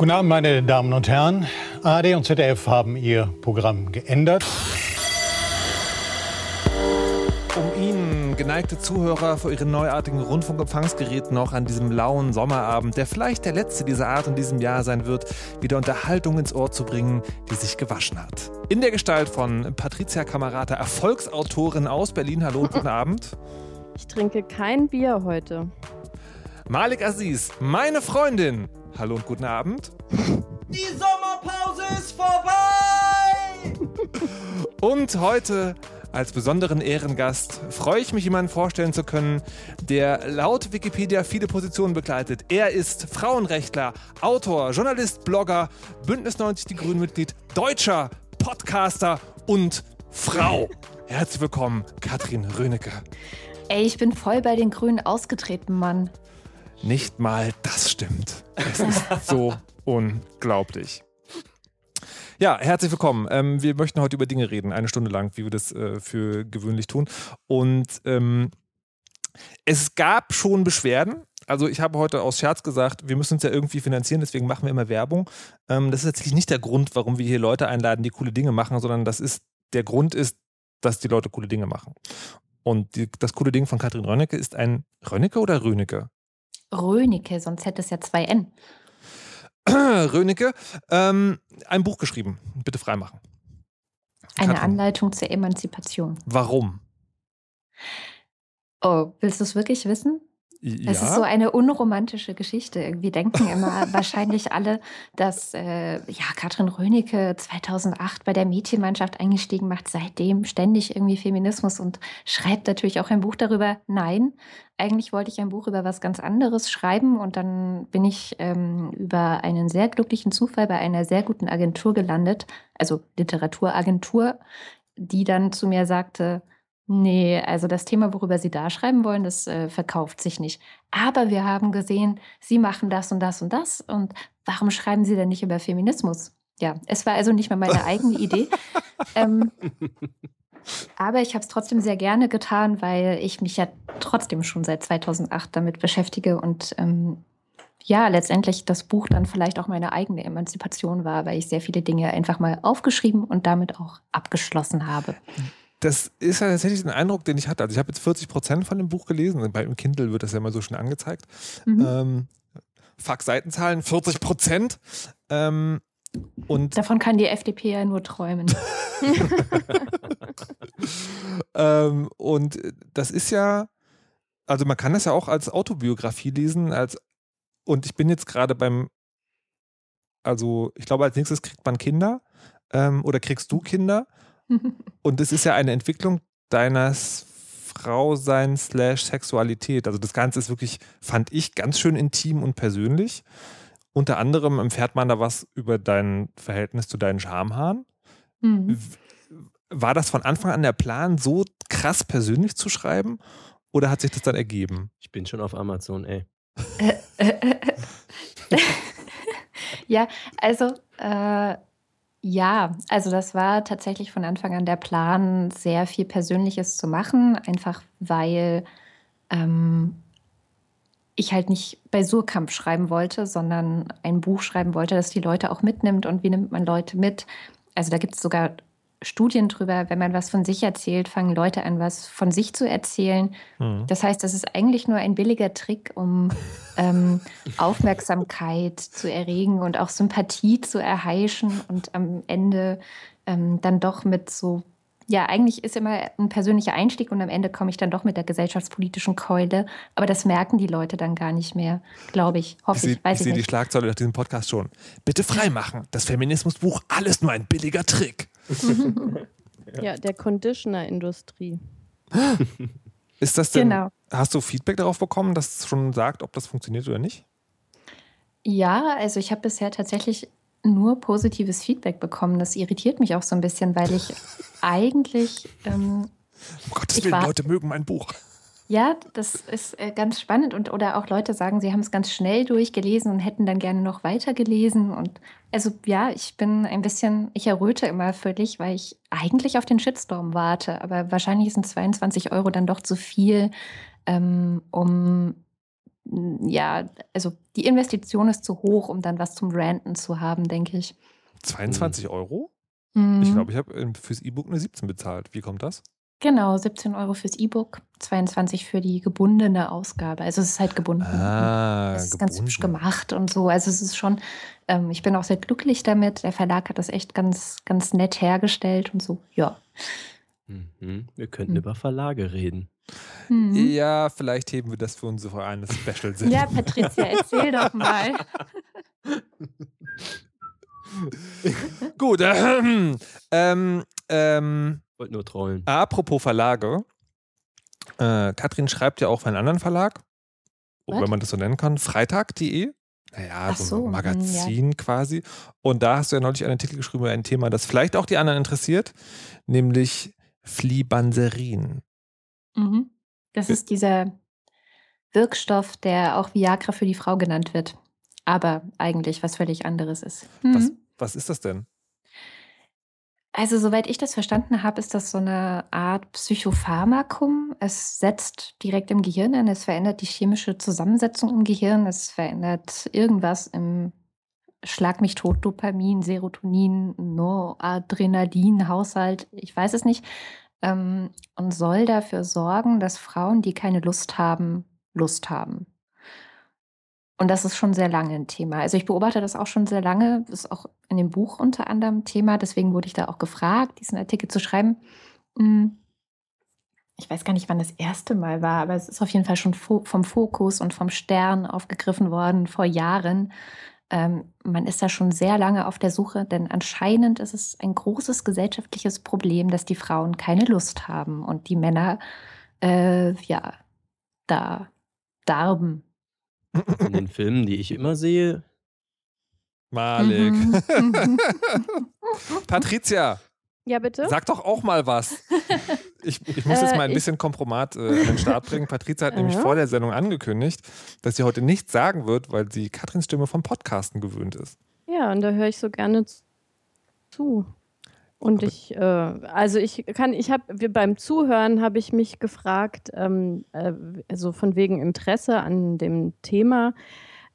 Guten Abend, meine Damen und Herren. ARD und ZDF haben ihr Programm geändert. Um Ihnen, geneigte Zuhörer, vor Ihren neuartigen Rundfunkempfangsgeräten noch an diesem lauen Sommerabend, der vielleicht der letzte dieser Art in diesem Jahr sein wird, wieder Unterhaltung ins Ohr zu bringen, die sich gewaschen hat. In der Gestalt von Patricia Kamerata, Erfolgsautorin aus Berlin. Hallo guten Abend. Ich trinke kein Bier heute. Malik Aziz, meine Freundin. Hallo und guten Abend. Die Sommerpause ist vorbei! Und heute als besonderen Ehrengast freue ich mich, jemanden vorstellen zu können, der laut Wikipedia viele Positionen begleitet. Er ist Frauenrechtler, Autor, Journalist, Blogger, Bündnis 90 Die Grünen Mitglied, Deutscher, Podcaster und Frau. Herzlich willkommen, Katrin Rönecke. Ey, ich bin voll bei den Grünen ausgetreten, Mann. Nicht mal das stimmt. Es ist so unglaublich. Ja, herzlich willkommen. Ähm, wir möchten heute über Dinge reden, eine Stunde lang, wie wir das äh, für gewöhnlich tun. Und ähm, es gab schon Beschwerden. Also ich habe heute aus Scherz gesagt, wir müssen uns ja irgendwie finanzieren, deswegen machen wir immer Werbung. Ähm, das ist tatsächlich nicht der Grund, warum wir hier Leute einladen, die coole Dinge machen, sondern das ist der Grund ist, dass die Leute coole Dinge machen. Und die, das coole Ding von Katrin Rönnecke ist ein Rönnecke oder Rönecke? Rönecke, sonst hätte es ja zwei N. Rönecke, ähm, ein Buch geschrieben. Bitte freimachen. Eine Katrin. Anleitung zur Emanzipation. Warum? Oh, willst du es wirklich wissen? Ja. Es ist so eine unromantische Geschichte. Irgendwie denken immer wahrscheinlich alle, dass äh, ja, Katrin Rönecke 2008 bei der Mädchenmannschaft eingestiegen macht, seitdem ständig irgendwie Feminismus und schreibt natürlich auch ein Buch darüber. Nein, eigentlich wollte ich ein Buch über was ganz anderes schreiben und dann bin ich ähm, über einen sehr glücklichen Zufall bei einer sehr guten Agentur gelandet, also Literaturagentur, die dann zu mir sagte, Nee, also das Thema, worüber Sie da schreiben wollen, das äh, verkauft sich nicht. Aber wir haben gesehen, Sie machen das und das und das. Und warum schreiben Sie denn nicht über Feminismus? Ja, es war also nicht mehr meine eigene Idee. Ähm, aber ich habe es trotzdem sehr gerne getan, weil ich mich ja trotzdem schon seit 2008 damit beschäftige und ähm, ja, letztendlich das Buch dann vielleicht auch meine eigene Emanzipation war, weil ich sehr viele Dinge einfach mal aufgeschrieben und damit auch abgeschlossen habe. Das ist ja tatsächlich ein Eindruck, den ich hatte. Also ich habe jetzt 40 Prozent von dem Buch gelesen. Bei Kindle wird das ja immer so schön angezeigt. Mhm. Ähm, fuck Seitenzahlen, 40 Prozent. Ähm, und Davon kann die FDP ja nur träumen. ähm, und das ist ja, also man kann das ja auch als Autobiografie lesen, als und ich bin jetzt gerade beim, also ich glaube, als nächstes kriegt man Kinder ähm, oder kriegst du Kinder. Und es ist ja eine Entwicklung deines Frausein slash Sexualität. Also das Ganze ist wirklich, fand ich, ganz schön intim und persönlich. Unter anderem erfährt man da was über dein Verhältnis zu deinen Schamhaaren. Mhm. War das von Anfang an der Plan, so krass persönlich zu schreiben? Oder hat sich das dann ergeben? Ich bin schon auf Amazon, ey. ja, also äh, ja, also das war tatsächlich von Anfang an der Plan, sehr viel Persönliches zu machen, einfach weil ähm, ich halt nicht bei Surkamp schreiben wollte, sondern ein Buch schreiben wollte, das die Leute auch mitnimmt. Und wie nimmt man Leute mit? Also da gibt es sogar Studien drüber, wenn man was von sich erzählt, fangen Leute an, was von sich zu erzählen. Mhm. Das heißt, das ist eigentlich nur ein billiger Trick, um ähm, Aufmerksamkeit zu erregen und auch Sympathie zu erheischen und am Ende ähm, dann doch mit so, ja, eigentlich ist immer ein persönlicher Einstieg und am Ende komme ich dann doch mit der gesellschaftspolitischen Keule. Aber das merken die Leute dann gar nicht mehr, glaube ich. Hoffe ich sehe weiß ich, seh die. Schlagzeile nach diesem Podcast schon. Bitte freimachen. Das Feminismusbuch, alles nur ein billiger Trick. Ja, der Conditioner-Industrie. Ist das denn, Genau. hast du Feedback darauf bekommen, dass es schon sagt, ob das funktioniert oder nicht? Ja, also ich habe bisher tatsächlich nur positives Feedback bekommen. Das irritiert mich auch so ein bisschen, weil ich eigentlich, ähm, Um Gottes Willen, war- Leute mögen mein Buch. Ja, das ist äh, ganz spannend und oder auch Leute sagen, sie haben es ganz schnell durchgelesen und hätten dann gerne noch weitergelesen und also ja, ich bin ein bisschen, ich erröte immer völlig, weil ich eigentlich auf den Shitstorm warte, aber wahrscheinlich sind 22 Euro dann doch zu viel, ähm, um ja, also die Investition ist zu hoch, um dann was zum Ranten zu haben, denke ich. 22 Euro? Mhm. Ich glaube, ich habe fürs E-Book eine 17 bezahlt. Wie kommt das? Genau, 17 Euro fürs E-Book, 22 für die gebundene Ausgabe. Also es ist halt gebunden. Ah, es ist ganz hübsch gemacht und so. Also es ist schon, ähm, ich bin auch sehr glücklich damit. Der Verlag hat das echt ganz, ganz nett hergestellt und so. Ja. Mhm. Wir könnten Mhm. über Verlage reden. Mhm. Ja, vielleicht heben wir das für unsere eine Special-Sendung. Ja, Patricia, erzähl doch mal. Gut. Äh, ähm, ähm, Wollte nur trollen. apropos Verlage. Äh, Katrin schreibt ja auch für einen anderen Verlag, Was? wenn man das so nennen kann, freitag.de. Naja, Ach so, so, ein hm, Magazin quasi. Und da hast du ja neulich einen Artikel geschrieben über ein Thema, das vielleicht auch die anderen interessiert, nämlich Flibanserin. Mhm. Das ist dieser Wirkstoff, der auch Viagra für die Frau genannt wird. Aber eigentlich was völlig anderes ist. Was, Mhm. was ist das denn? Also, soweit ich das verstanden habe, ist das so eine Art Psychopharmakum. Es setzt direkt im Gehirn an, es verändert die chemische Zusammensetzung im Gehirn, es verändert irgendwas im Schlag mich tot, Dopamin, Serotonin, Noradrenalin, Haushalt, ich weiß es nicht. Ähm, und soll dafür sorgen, dass Frauen, die keine Lust haben, Lust haben. Und das ist schon sehr lange ein Thema. Also ich beobachte das auch schon sehr lange. Das ist auch in dem Buch unter anderem Thema. Deswegen wurde ich da auch gefragt, diesen Artikel zu schreiben. Hm. Ich weiß gar nicht, wann das erste Mal war, aber es ist auf jeden Fall schon vom Fokus und vom Stern aufgegriffen worden vor Jahren. Ähm, man ist da schon sehr lange auf der Suche, denn anscheinend ist es ein großes gesellschaftliches Problem, dass die Frauen keine Lust haben und die Männer, äh, ja, da darben. In den Filmen, die ich immer sehe, Malik. Mhm. Patricia, Ja, bitte? sag doch auch mal was. Ich, ich muss jetzt Äh, mal ein ich- bisschen Kompromat äh, an den Start bringen. Patricia hat nämlich Ja. vor der Sendung angekündigt, dass sie heute nichts sagen wird, weil sie Katrins Stimme vom Podcasten gewöhnt ist. Ja, und da höre ich so gerne zu. Und Aber- ich, äh, also ich kann, ich habe, wir beim Zuhören habe ich mich gefragt, ähm, äh, also von wegen Interesse an dem Thema,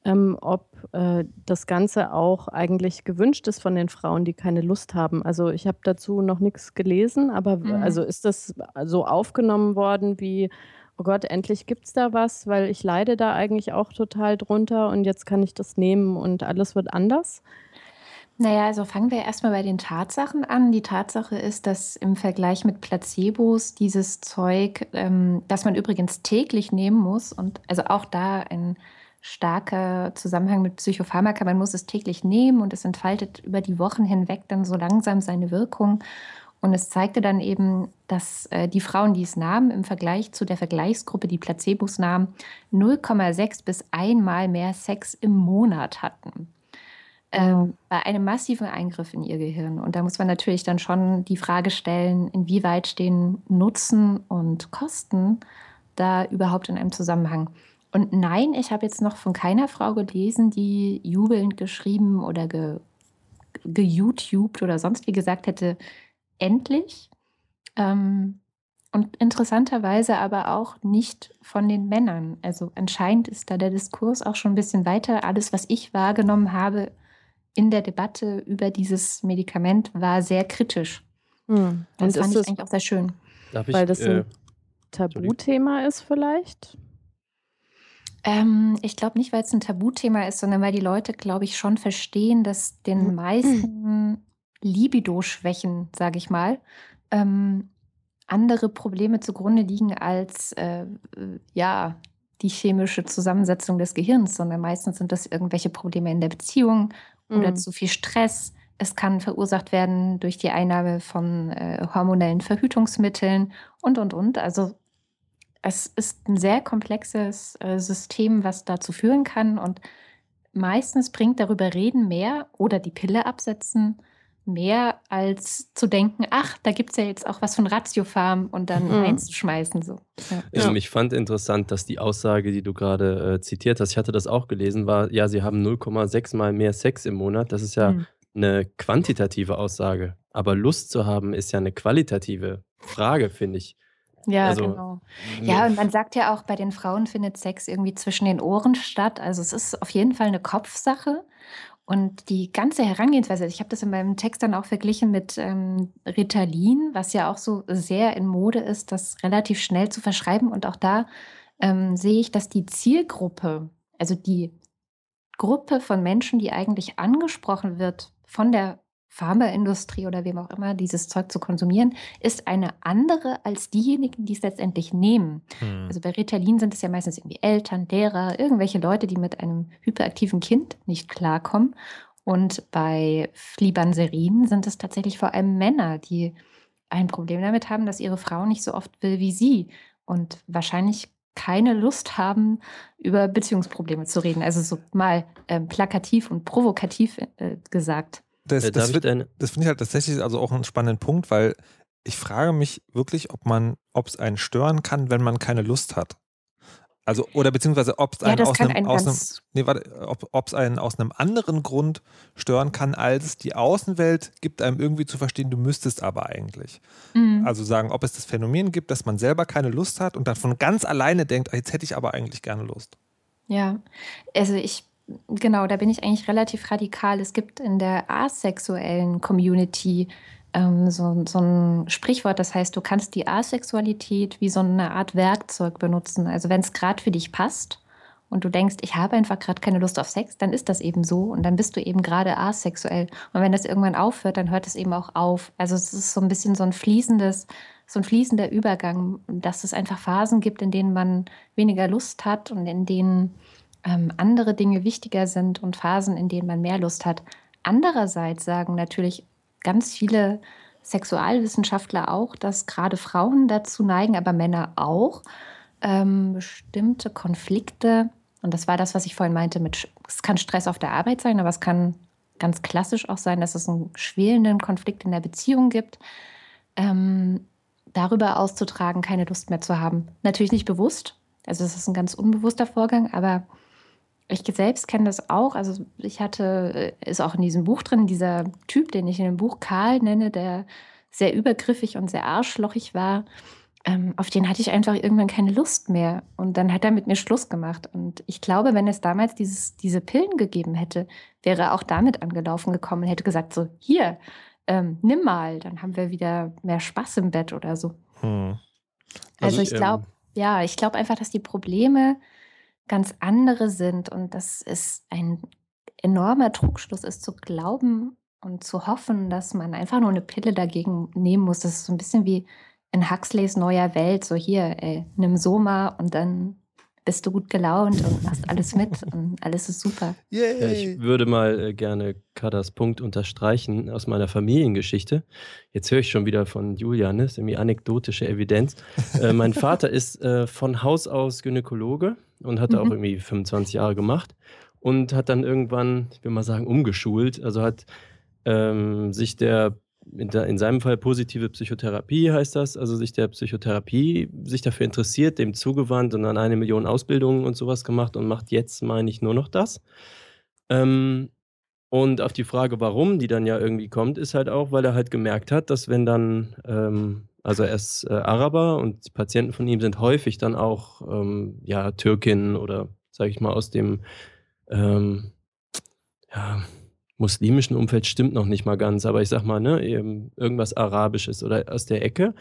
ähm, ob äh, das Ganze auch eigentlich gewünscht ist von den Frauen, die keine Lust haben. Also ich habe dazu noch nichts gelesen, aber Mhm. also ist das so aufgenommen worden wie, oh Gott, endlich gibt es da was, weil ich leide da eigentlich auch total drunter und jetzt kann ich das nehmen und alles wird anders. Naja, also fangen wir erstmal bei den Tatsachen an. Die Tatsache ist, dass im Vergleich mit Placebos dieses Zeug, ähm, das man übrigens täglich nehmen muss, und also auch da ein starker Zusammenhang mit Psychopharmaka, man muss es täglich nehmen und es entfaltet über die Wochen hinweg dann so langsam seine Wirkung. Und es zeigte dann eben, dass äh, die Frauen, die es nahmen, im Vergleich zu der Vergleichsgruppe, die Placebos nahmen, 0,6 bis einmal mehr Sex im Monat hatten ähm, bei einem massiven Eingriff in ihr Gehirn. Und da muss man natürlich dann schon die Frage stellen, inwieweit stehen Nutzen und Kosten da überhaupt in einem Zusammenhang. Und nein, ich habe jetzt noch von keiner Frau gelesen, die jubelnd geschrieben oder ge, geYouTubed oder sonst wie gesagt hätte, endlich. Ähm, und interessanterweise aber auch nicht von den Männern. Also anscheinend ist da der Diskurs auch schon ein bisschen weiter. Alles, was ich wahrgenommen habe in der Debatte über dieses Medikament, war sehr kritisch. Hm. Das Und fand ist ich eigentlich auch sehr schön. darf ich. weil das äh, ein Tabuthema ist vielleicht? Ähm, ich glaube nicht, weil es ein Tabuthema ist, sondern weil die Leute, glaube ich, schon verstehen, dass den Mhm. meisten Libido-Schwächen, sage ich mal, ähm, andere Probleme zugrunde liegen als äh, äh, ja, die chemische Zusammensetzung des Gehirns, sondern meistens sind das irgendwelche Probleme in der Beziehung oder Mhm. zu viel Stress. Es kann verursacht werden durch die Einnahme von äh, hormonellen Verhütungsmitteln und, und, und. Also es ist ein sehr komplexes äh, System, was dazu führen kann. Und meistens bringt darüber reden mehr oder die Pille absetzen mehr als zu denken, ach, da gibt es ja jetzt auch was von Ratiofarm und dann Mhm. einzuschmeißen. So. Ja. Ja. Ähm, ich fand interessant, dass die Aussage, die du gerade äh, zitiert hast, ich hatte das auch gelesen, war, ja, sie haben 0,6 mal mehr Sex im Monat. Das ist ja Mhm. eine quantitative Aussage. Aber Lust zu haben ist ja eine qualitative Frage, finde ich. Ja, Also, genau. Ja, und man sagt ja auch, bei den Frauen findet Sex irgendwie zwischen den Ohren statt. Also es ist auf jeden Fall eine Kopfsache. Und die ganze Herangehensweise, ich habe das in meinem Text dann auch verglichen mit ähm, Ritalin, was ja auch so sehr in Mode ist, das relativ schnell zu verschreiben. Und auch da ähm, sehe ich, dass die Zielgruppe, also die Gruppe von Menschen, die eigentlich angesprochen wird von der Pharmaindustrie oder wem auch immer, dieses Zeug zu konsumieren, ist eine andere als diejenigen, die es letztendlich nehmen. Hm. Also bei Ritalin sind es ja meistens irgendwie Eltern, Lehrer, irgendwelche Leute, die mit einem hyperaktiven Kind nicht klarkommen. Und bei Flibanserin sind es tatsächlich vor allem Männer, die ein Problem damit haben, dass ihre Frau nicht so oft will wie sie und wahrscheinlich keine Lust haben, über Beziehungsprobleme zu reden. Also so mal ähm, plakativ und provokativ äh, gesagt. Das, Äh, das, wird, das finde ich halt tatsächlich also auch einen spannenden Punkt, weil ich frage mich wirklich, ob man, ob es einen stören kann, wenn man keine Lust hat. Also, oder beziehungsweise ob es Ja, einen aus einem, einen aus einem, nee, warte, ob es einen aus einem anderen Grund stören kann, als die Außenwelt gibt einem irgendwie zu verstehen, du müsstest aber eigentlich. Mhm. Also sagen, ob es das Phänomen gibt, dass man selber keine Lust hat und dann von ganz alleine denkt, "Ah, jetzt hätte ich aber eigentlich gerne Lust. Ja, also ich, genau, da bin ich eigentlich relativ radikal. Es gibt in der asexuellen Community ähm, so, so ein Sprichwort, das heißt, du kannst die Asexualität wie so eine Art Werkzeug benutzen. Also wenn es gerade für dich passt und du denkst, ich habe einfach gerade keine Lust auf Sex, dann ist das eben so und dann bist du eben gerade asexuell. Und wenn das irgendwann aufhört, dann hört es eben auch auf. Also es ist so ein bisschen so ein fließendes, so ein fließender Übergang, dass es einfach Phasen gibt, in denen man weniger Lust hat und in denen ähm, andere Dinge wichtiger sind und Phasen, in denen man mehr Lust hat. Andererseits sagen natürlich ganz viele Sexualwissenschaftler auch, dass gerade Frauen dazu neigen, aber Männer auch, ähm, bestimmte Konflikte, und das war das, was ich vorhin meinte, mit, es kann Stress auf der Arbeit sein, aber es kann ganz klassisch auch sein, dass es einen schwelenden Konflikt in der Beziehung gibt, ähm, darüber auszutragen, keine Lust mehr zu haben. Natürlich nicht bewusst, also es ist ein ganz unbewusster Vorgang, aber ich selbst kenne das auch. Also ich hatte, äh, ist auch in diesem Buch drin, dieser Typ, den ich in dem Buch Karl nenne, der sehr übergriffig und sehr arschlochig war, ähm, auf den hatte ich einfach irgendwann keine Lust mehr. Und dann hat er mit mir Schluss gemacht. Und ich glaube, wenn es damals dieses, diese Pillen gegeben hätte, wäre er auch damit angelaufen gekommen und hätte gesagt, so, hier, ähm, nimm mal, dann haben wir wieder mehr Spaß im Bett oder so. Hm. Also, Also, ich glaube, ja, ich glaube einfach, dass die Probleme ganz andere sind und dass es ein enormer Trugschluss ist, zu glauben und zu hoffen, dass man einfach nur eine Pille dagegen nehmen muss. Das ist so ein bisschen wie in Huxleys neuer Welt. So hier, ey, nimm Soma und dann bist du gut gelaunt und machst alles mit und alles ist super. Ja, ich würde mal äh, gerne Kadas Punkt unterstreichen aus meiner Familiengeschichte. Jetzt höre ich schon wieder von Julian, ne? ist irgendwie anekdotische Evidenz. äh, mein Vater ist äh, von Haus aus Gynäkologe und hat auch Mhm. irgendwie 25 Jahre gemacht und hat dann irgendwann, ich will mal sagen, umgeschult. Also hat ähm, sich der in, der, in seinem Fall positive Psychotherapie heißt das, also sich der Psychotherapie, sich dafür interessiert, dem zugewandt und dann eine Million Ausbildungen und sowas gemacht und macht jetzt, meine ich, nur noch das. Ähm, und auf die Frage, warum die dann ja irgendwie kommt, ist halt auch, weil er halt gemerkt hat, dass wenn dann, ähm, also er ist äh, Araber und die Patienten von ihm sind häufig dann auch, ähm, ja, Türkinnen oder, sage ich mal, aus dem, ähm, ja, muslimischen Umfeld stimmt noch nicht mal ganz, aber ich sag mal, ne, irgendwas Arabisches oder aus der Ecke.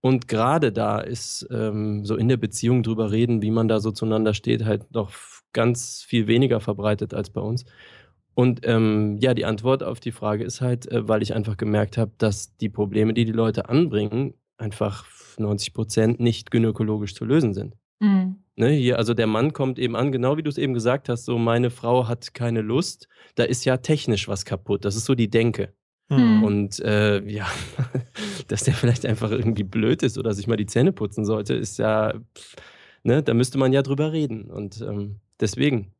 Und gerade da ist ähm, so in der Beziehung drüber reden, wie man da so zueinander steht, halt noch ganz viel weniger verbreitet als bei uns. Und ähm, ja, die Antwort auf die Frage ist halt, äh, weil ich einfach gemerkt habe, dass die Probleme, die die Leute anbringen, einfach 90 Prozent nicht gynäkologisch zu lösen sind. Mhm. Ne, hier, also der Mann kommt eben an, genau wie du es eben gesagt hast, so meine Frau hat keine Lust, da ist ja technisch was kaputt. Das ist so die Denke. Hm. Und äh, ja, dass der vielleicht einfach irgendwie blöd ist oder sich mal die Zähne putzen sollte, ist ja, ne, da müsste man ja drüber reden. Und ähm, deswegen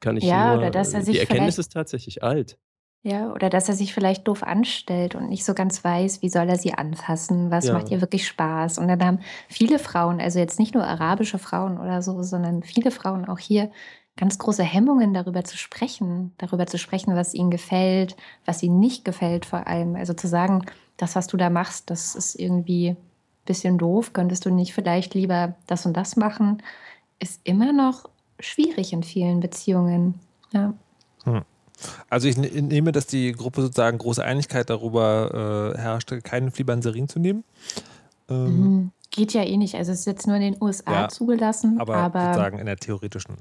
kann ich Ja, nur, oder dass er äh, sich die Erkenntnis ist tatsächlich alt. Ja, oder dass er sich vielleicht doof anstellt und nicht so ganz weiß, wie soll er sie anfassen, was Ja. macht ihr wirklich Spaß. Und dann haben viele Frauen, also jetzt nicht nur arabische Frauen oder so, sondern viele Frauen auch hier ganz große Hemmungen darüber zu sprechen, darüber zu sprechen, was ihnen gefällt, was ihnen nicht gefällt vor allem. Also zu sagen, das, was du da machst, das ist irgendwie bisschen doof, könntest du nicht vielleicht lieber das und das machen, ist immer noch schwierig in vielen Beziehungen. Ja. Hm. Also ich nehme, dass die Gruppe sozusagen große Einigkeit darüber äh, herrschte, keinen Flibanserin zu nehmen. Ähm, mhm. Geht ja eh nicht. Also es ist jetzt nur in den USA ja, zugelassen. Aber, aber sozusagen in der theoretischen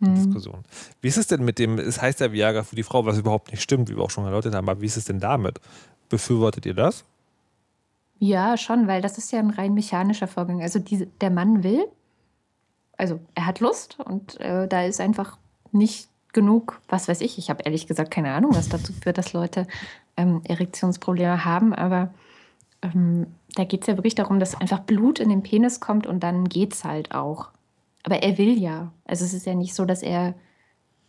mhm. Diskussion. Wie ist es denn mit dem, es heißt ja Viagra für die Frau, was überhaupt nicht stimmt, wie wir auch schon erläutert haben, aber wie ist es denn damit? Befürwortet ihr das? Ja, schon, weil das ist ja ein rein mechanischer Vorgang. Also die, der Mann will, also er hat Lust und äh, da ist einfach nicht genug, was weiß ich. Ich habe ehrlich gesagt keine Ahnung, was dazu führt, dass Leute ähm, Erektionsprobleme haben, aber ähm, da geht es ja wirklich darum, dass einfach Blut in den Penis kommt und dann geht es halt auch. Aber er will ja. Also es ist ja nicht so, dass er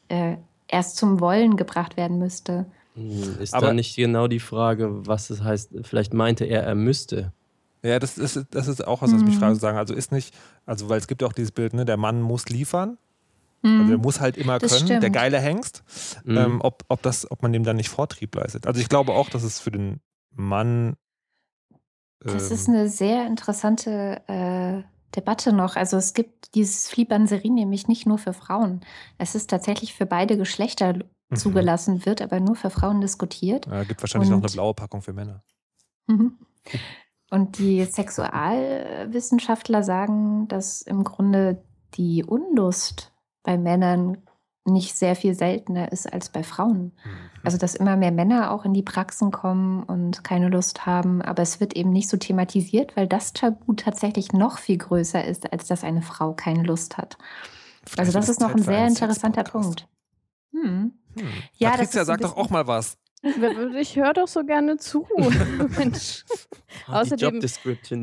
äh, erst zum Wollen gebracht werden müsste. Hm, ist Aber da nicht genau die Frage, was es heißt? Vielleicht meinte er, er müsste. Ja, das ist, das ist auch was, was mich mhm. frage zu sagen. Also ist nicht, also weil es gibt ja auch dieses Bild, ne, der Mann muss liefern. Mhm. Also er muss halt immer das können, stimmt. der geile Hengst. Mhm. Ähm, ob, ob, das, ob man dem dann nicht Vortrieb leistet. Also ich glaube auch, dass es für den Mann. Ähm, das ist ähm, eine sehr interessante äh, Debatte noch. Also es gibt dieses Flibanserin nämlich nicht nur für Frauen. Es ist tatsächlich für beide Geschlechter mhm. zugelassen, wird aber nur für Frauen diskutiert. Ja, gibt wahrscheinlich Und, noch eine blaue Packung für Männer. Mhm. Und die Sexualwissenschaftler sagen, dass im Grunde die Unlust bei Männern nicht sehr viel seltener ist als bei Frauen. Mhm. Also dass immer mehr Männer auch in die Praxen kommen und keine Lust haben, aber es wird eben nicht so thematisiert, weil das Tabu tatsächlich noch viel größer ist, als dass eine Frau keine Lust hat. Vielleicht also das ist noch ein sehr interessanter Punkt. Hm. Hm. Ja, Patricia, sagt doch auch mal was. Ich höre doch so gerne zu. Mensch. außerdem,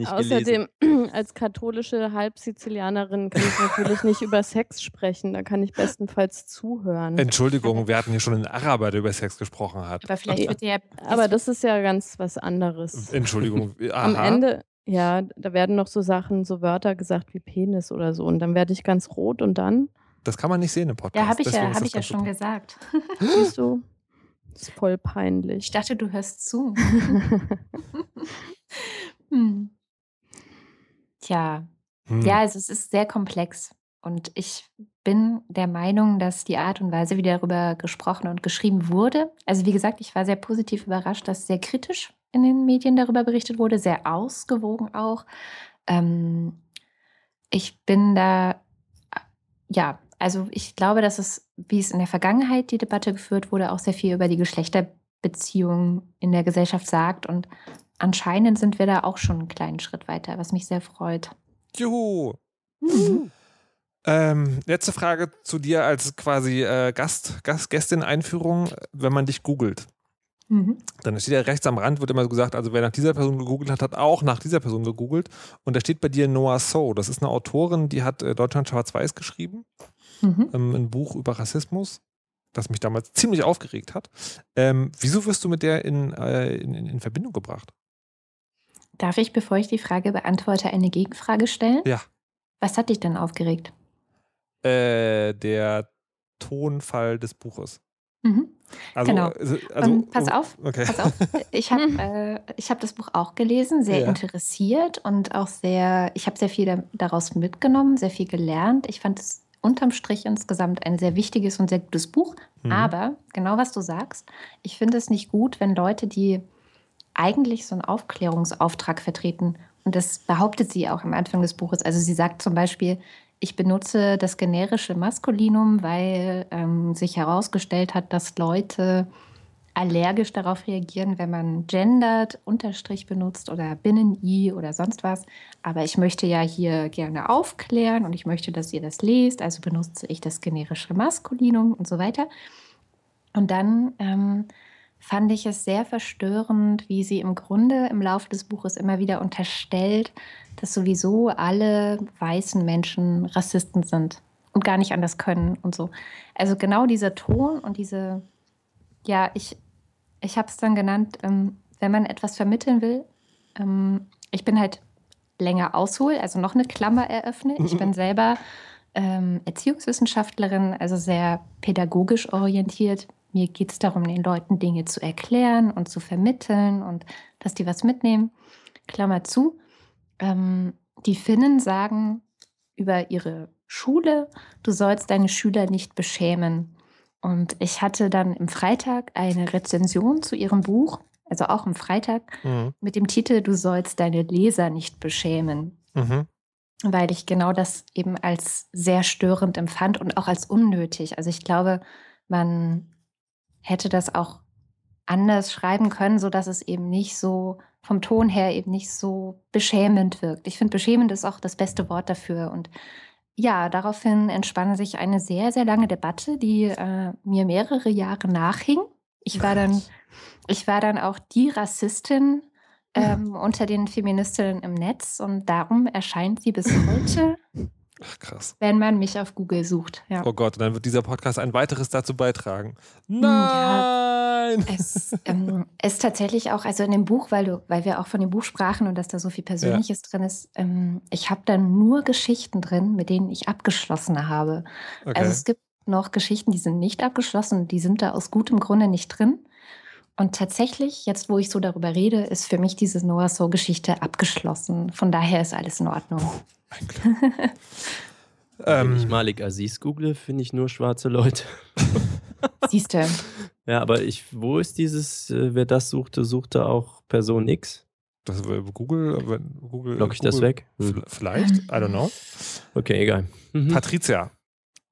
außerdem als katholische Halbsizilianerin kann ich natürlich nicht über Sex sprechen. Da kann ich bestenfalls zuhören. Entschuldigung, wir hatten hier schon einen Araber, der über Sex gesprochen hat. Aber vielleicht wird der. Aber das ist ja ganz was anderes. Entschuldigung. Aha. Am Ende, ja, da werden noch so Sachen, so Wörter gesagt wie Penis oder so. Und dann werde ich ganz rot und dann. Das kann man nicht sehen im Podcast. Ja, habe ich ja, hab ich ja schon super. gesagt. Siehst du? Das ist voll peinlich. Ich dachte, du hörst zu. hm. Tja, hm. ja, also es ist sehr komplex. Und ich bin der Meinung, dass die Art und Weise, wie darüber gesprochen und geschrieben wurde, also wie gesagt, ich war sehr positiv überrascht, dass sehr kritisch in den Medien darüber berichtet wurde, sehr ausgewogen auch. Ähm, ich bin da, ja, also ich glaube, dass es, wie es in der Vergangenheit die Debatte geführt wurde, auch sehr viel über die Geschlechterbeziehungen in der Gesellschaft sagt. Und anscheinend sind wir da auch schon einen kleinen Schritt weiter, was mich sehr freut. Juhu! Mhm. Ähm, letzte Frage zu dir als quasi äh, Gast, Gast, Gästin-Einführung, wenn man dich googelt. Mhm. Dann steht ja rechts am Rand, wird immer so gesagt, also wer nach dieser Person gegoogelt hat, hat auch nach dieser Person gegoogelt. Und da steht bei dir Noah So. Das ist eine Autorin, die hat äh, Deutschland Schwarz-Weiß geschrieben mhm. ähm, ein Buch über Rassismus, das mich damals ziemlich aufgeregt hat. Ähm, wieso wirst du mit der in, äh, in, in Verbindung gebracht? Darf ich, bevor ich die Frage beantworte, eine Gegenfrage stellen? Ja. Was hat dich denn aufgeregt? Äh, der Tonfall des Buches. Mhm. Also, genau. Also, also, pass auf, okay. pass auf. Ich habe äh, hab das Buch auch gelesen, sehr ja. interessiert und auch sehr, ich habe sehr viel daraus mitgenommen, sehr viel gelernt. Ich fand es unterm Strich insgesamt ein sehr wichtiges und sehr gutes Buch. Mhm. Aber genau was du sagst, ich finde es nicht gut, wenn Leute, die eigentlich so einen Aufklärungsauftrag vertreten, und das behauptet sie auch am Anfang des Buches, also sie sagt zum Beispiel, ich benutze das generische Maskulinum, weil ähm, sich herausgestellt hat, dass Leute allergisch darauf reagieren, wenn man gendert, Unterstrich benutzt oder Binnen-I oder sonst was. Aber ich möchte ja hier gerne aufklären und ich möchte, dass ihr das lest, also benutze ich das generische Maskulinum und so weiter. Und dann ähm, fand ich es sehr verstörend, wie sie im Grunde im Laufe des Buches immer wieder unterstellt, dass sowieso alle weißen Menschen Rassisten sind und gar nicht anders können und so. Also genau dieser Ton und diese, ja, ich, ich habe es dann genannt, ähm, wenn man etwas vermitteln will. Ähm, ich bin halt länger aushol, also noch eine Klammer eröffne. Ich bin selber ähm, Erziehungswissenschaftlerin, also sehr pädagogisch orientiert. Mir geht es darum, den Leuten Dinge zu erklären und zu vermitteln und dass die was mitnehmen. Klammer zu. Ähm, die Finnen sagen über ihre Schule, du sollst deine Schüler nicht beschämen. Und ich hatte dann im Freitag eine Rezension zu ihrem Buch, also auch im Freitag, Mhm. mit dem Titel Du sollst deine Leser nicht beschämen. Mhm. weil ich genau das eben als sehr störend empfand und auch als unnötig. Also ich glaube, man hätte das auch anders schreiben können, so dass es eben nicht so vom Ton her eben nicht so beschämend wirkt. Ich finde, beschämend ist auch das beste Wort dafür. Und ja, daraufhin entspann sich eine sehr, sehr lange Debatte, die äh, mir mehrere Jahre nachhing. Ich war dann, ich war dann auch die Rassistin ähm, unter den Feministinnen im Netz und darum erscheint sie bis heute, Ach, krass. wenn man mich auf Google sucht. Ja. Oh Gott, und dann wird dieser Podcast ein weiteres dazu beitragen. Hm, ja. Nein! Es ähm, ist tatsächlich auch, also in dem Buch, weil, du, weil wir auch von dem Buch sprachen und dass da so viel Persönliches drin ist, ähm, ich habe da nur Geschichten drin, mit denen ich abgeschlossen habe. Okay. Also es gibt noch Geschichten, die sind nicht abgeschlossen, die sind da aus gutem Grunde nicht drin. Und tatsächlich, jetzt wo ich so darüber rede, ist für mich diese Noah So-Geschichte abgeschlossen. Von daher ist alles in Ordnung. Ein Glück. Wenn ich ähm, Malik Aziz google, finde ich nur schwarze Leute. Siehst du? Ja, aber ich, wo ist dieses, äh, wer das suchte, suchte auch Person X? das war Google, aber Google. Lock ich das Google- weg? Hm. Vielleicht, I don't know. Okay, egal. Mhm. Patricia,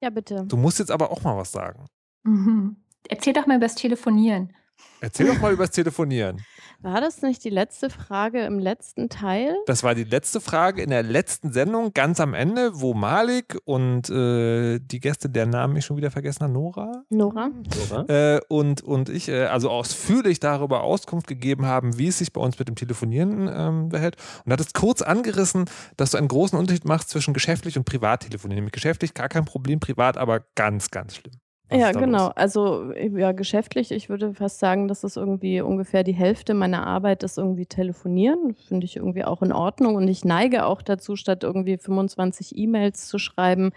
Ja, bitte. du musst jetzt aber auch mal was sagen. Mhm. Erzähl doch mal über das Telefonieren. Erzähl doch mal übers Telefonieren. War das nicht die letzte Frage im letzten Teil? Das war die letzte Frage in der letzten Sendung, ganz am Ende, wo Malik und äh, die Gäste, deren Namen ich schon wieder vergessen habe, Nora? Nora? Nora? Äh, und, und ich äh, also ausführlich darüber Auskunft gegeben haben, wie es sich bei uns mit dem Telefonieren ähm, behält. Und hattest kurz angerissen, dass du einen großen Unterschied machst zwischen geschäftlich und Privattelefonieren. Nämlich geschäftlich gar kein Problem, privat aber ganz, ganz schlimm. Was ja, genau. los? Also ja, geschäftlich, ich würde fast sagen, dass es irgendwie ungefähr die Hälfte meiner Arbeit ist irgendwie telefonieren. Finde ich irgendwie auch in Ordnung. Und ich neige auch dazu, statt irgendwie 25 E-Mails zu schreiben,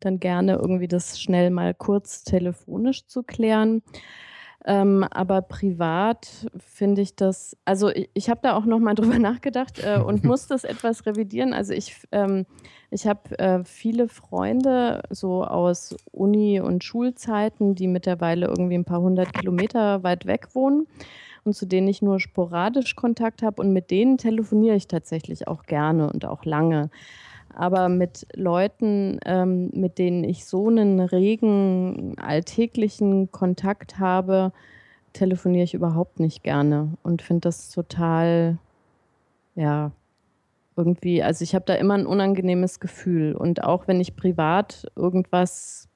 dann gerne irgendwie das schnell mal kurz telefonisch zu klären. Ähm, aber privat finde ich das, also ich, ich habe da auch nochmal drüber nachgedacht äh, und muss das etwas revidieren. Also ich, ähm, ich habe äh, viele Freunde so aus Uni- und Schulzeiten, die mittlerweile irgendwie ein paar hundert Kilometer weit weg wohnen und zu denen ich nur sporadisch Kontakt habe und mit denen telefoniere ich tatsächlich auch gerne und auch lange. Aber mit Leuten, ähm, mit denen ich so einen regen alltäglichen Kontakt habe, telefoniere ich überhaupt nicht gerne und finde das total, ja, irgendwie, also ich habe da immer ein unangenehmes Gefühl. Und auch wenn ich privat irgendwas,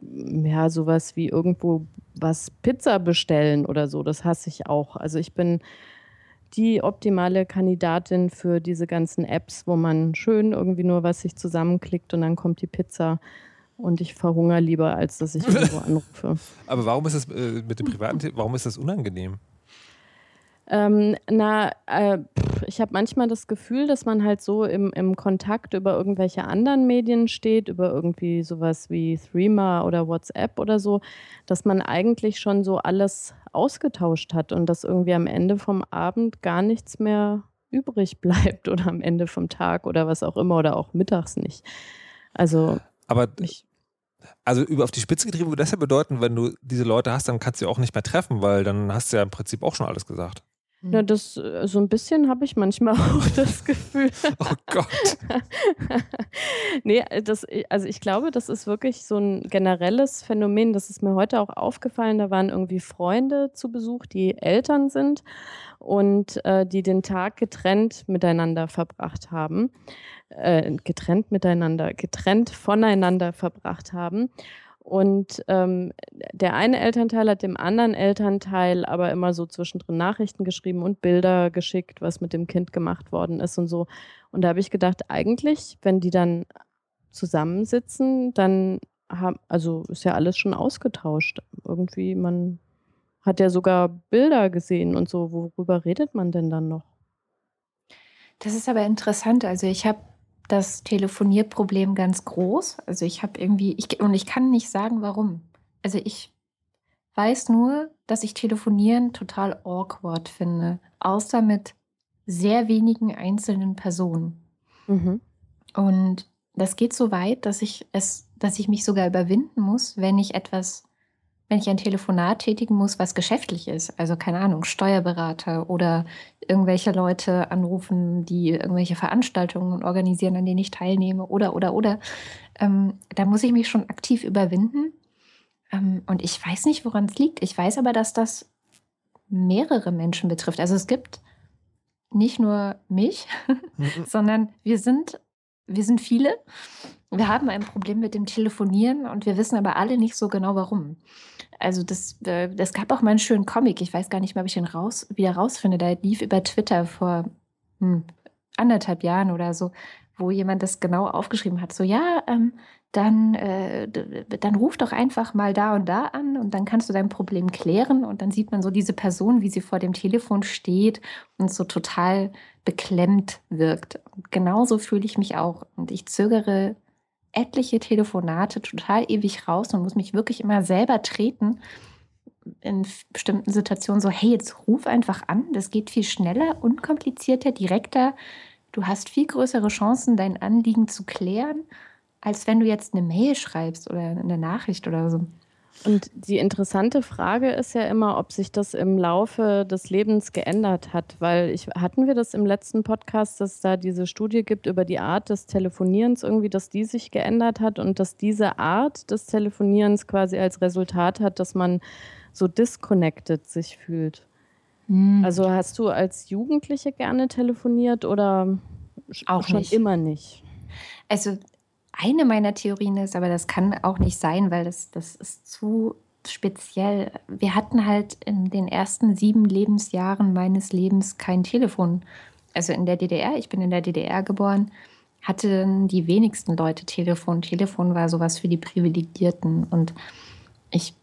ja, sowas wie irgendwo was Pizza bestellen oder so, das hasse ich auch. Also ich bin die optimale Kandidatin für diese ganzen Apps, wo man schön irgendwie nur was sich zusammenklickt und dann kommt die Pizza und ich verhungere lieber, als dass ich irgendwo anrufe. Aber warum ist das äh, mit dem privaten, Te- warum ist das unangenehm? Ähm, na, äh, ich habe manchmal das Gefühl, dass man halt so im, im Kontakt über irgendwelche anderen Medien steht, über irgendwie sowas wie Threema oder WhatsApp oder so, dass man eigentlich schon so alles ausgetauscht hat und dass irgendwie am Ende vom Abend gar nichts mehr übrig bleibt oder am Ende vom Tag oder was auch immer oder auch mittags nicht. Also Aber ich, Also über auf die Spitze getrieben würde das ja bedeuten, wenn du diese Leute hast, dann kannst du sie auch nicht mehr treffen, weil dann hast du ja im Prinzip auch schon alles gesagt. Ja, das äh, so ein bisschen habe ich manchmal auch das Gefühl. Oh Gott. nee, das, also ich glaube, das ist wirklich so ein generelles Phänomen. Das ist mir heute auch aufgefallen. Da waren irgendwie Freunde zu Besuch, die Eltern sind und äh, die den Tag getrennt miteinander verbracht haben. Äh, getrennt miteinander, getrennt voneinander verbracht haben. Und ähm, der eine Elternteil hat dem anderen Elternteil aber immer so zwischendrin Nachrichten geschrieben und Bilder geschickt, was mit dem Kind gemacht worden ist und so. Und da habe ich gedacht, eigentlich, wenn die dann zusammensitzen, dann haben, also ist ja alles schon ausgetauscht. Irgendwie, man hat ja sogar Bilder gesehen und so. Worüber redet man denn dann noch? Das ist aber interessant. Also ich habe das Telefonierproblem ganz groß. Also ich habe irgendwie, ich, und ich kann nicht sagen, warum. Also ich weiß nur, dass ich Telefonieren total awkward finde. Außer mit sehr wenigen einzelnen Personen. Mhm. Und das geht so weit, dass ich es, dass ich mich sogar überwinden muss, wenn ich etwas, wenn ich ein Telefonat tätigen muss, was geschäftlich ist. Also keine Ahnung, Steuerberater oder irgendwelche Leute anrufen, die irgendwelche Veranstaltungen organisieren, an denen ich teilnehme oder oder oder. Ähm, da muss ich mich schon aktiv überwinden. Ähm, und ich weiß nicht, woran es liegt. Ich weiß aber, dass das mehrere Menschen betrifft. Also es gibt nicht nur mich, Mhm. sondern wir sind, wir sind viele. Wir haben ein Problem mit dem Telefonieren und wir wissen aber alle nicht so genau warum. Also das, äh, das gab auch mal einen schönen Comic, ich weiß gar nicht mehr, ob ich den raus, wieder rausfinde. Der lief über Twitter vor hm, anderthalb Jahren oder so, wo jemand das genau aufgeschrieben hat. So, ja, ähm, dann, äh, dann ruf doch einfach mal da und da an und dann kannst du dein Problem klären. Und dann sieht man so diese Person, wie sie vor dem Telefon steht und so total beklemmt wirkt. Und genauso fühle ich mich auch. Und ich zögere etliche Telefonate total ewig raus und muss mich wirklich immer selber treten in bestimmten Situationen so, hey, jetzt ruf einfach an, das geht viel schneller, unkomplizierter, direkter. Du hast viel größere Chancen, dein Anliegen zu klären, als wenn du jetzt eine Mail schreibst oder eine Nachricht oder so. Und die interessante Frage ist ja immer, ob sich das im Laufe des Lebens geändert hat, weil ich hatten wir das im letzten Podcast, dass da diese Studie gibt über die Art des Telefonierens irgendwie, dass die sich geändert hat und dass diese Art des Telefonierens quasi als Resultat hat, dass man so disconnected sich fühlt. Also hast du als Jugendliche gerne telefoniert oder Auch schon nicht. immer nicht? Also eine meiner Theorien ist, aber das kann auch nicht sein, weil das, das ist zu speziell. Wir hatten halt in den ersten sieben Lebensjahren meines Lebens kein Telefon. Also in der DDR, ich bin in der DDR geboren, hatten die wenigsten Leute Telefon. Telefon war sowas für die Privilegierten. Und ich,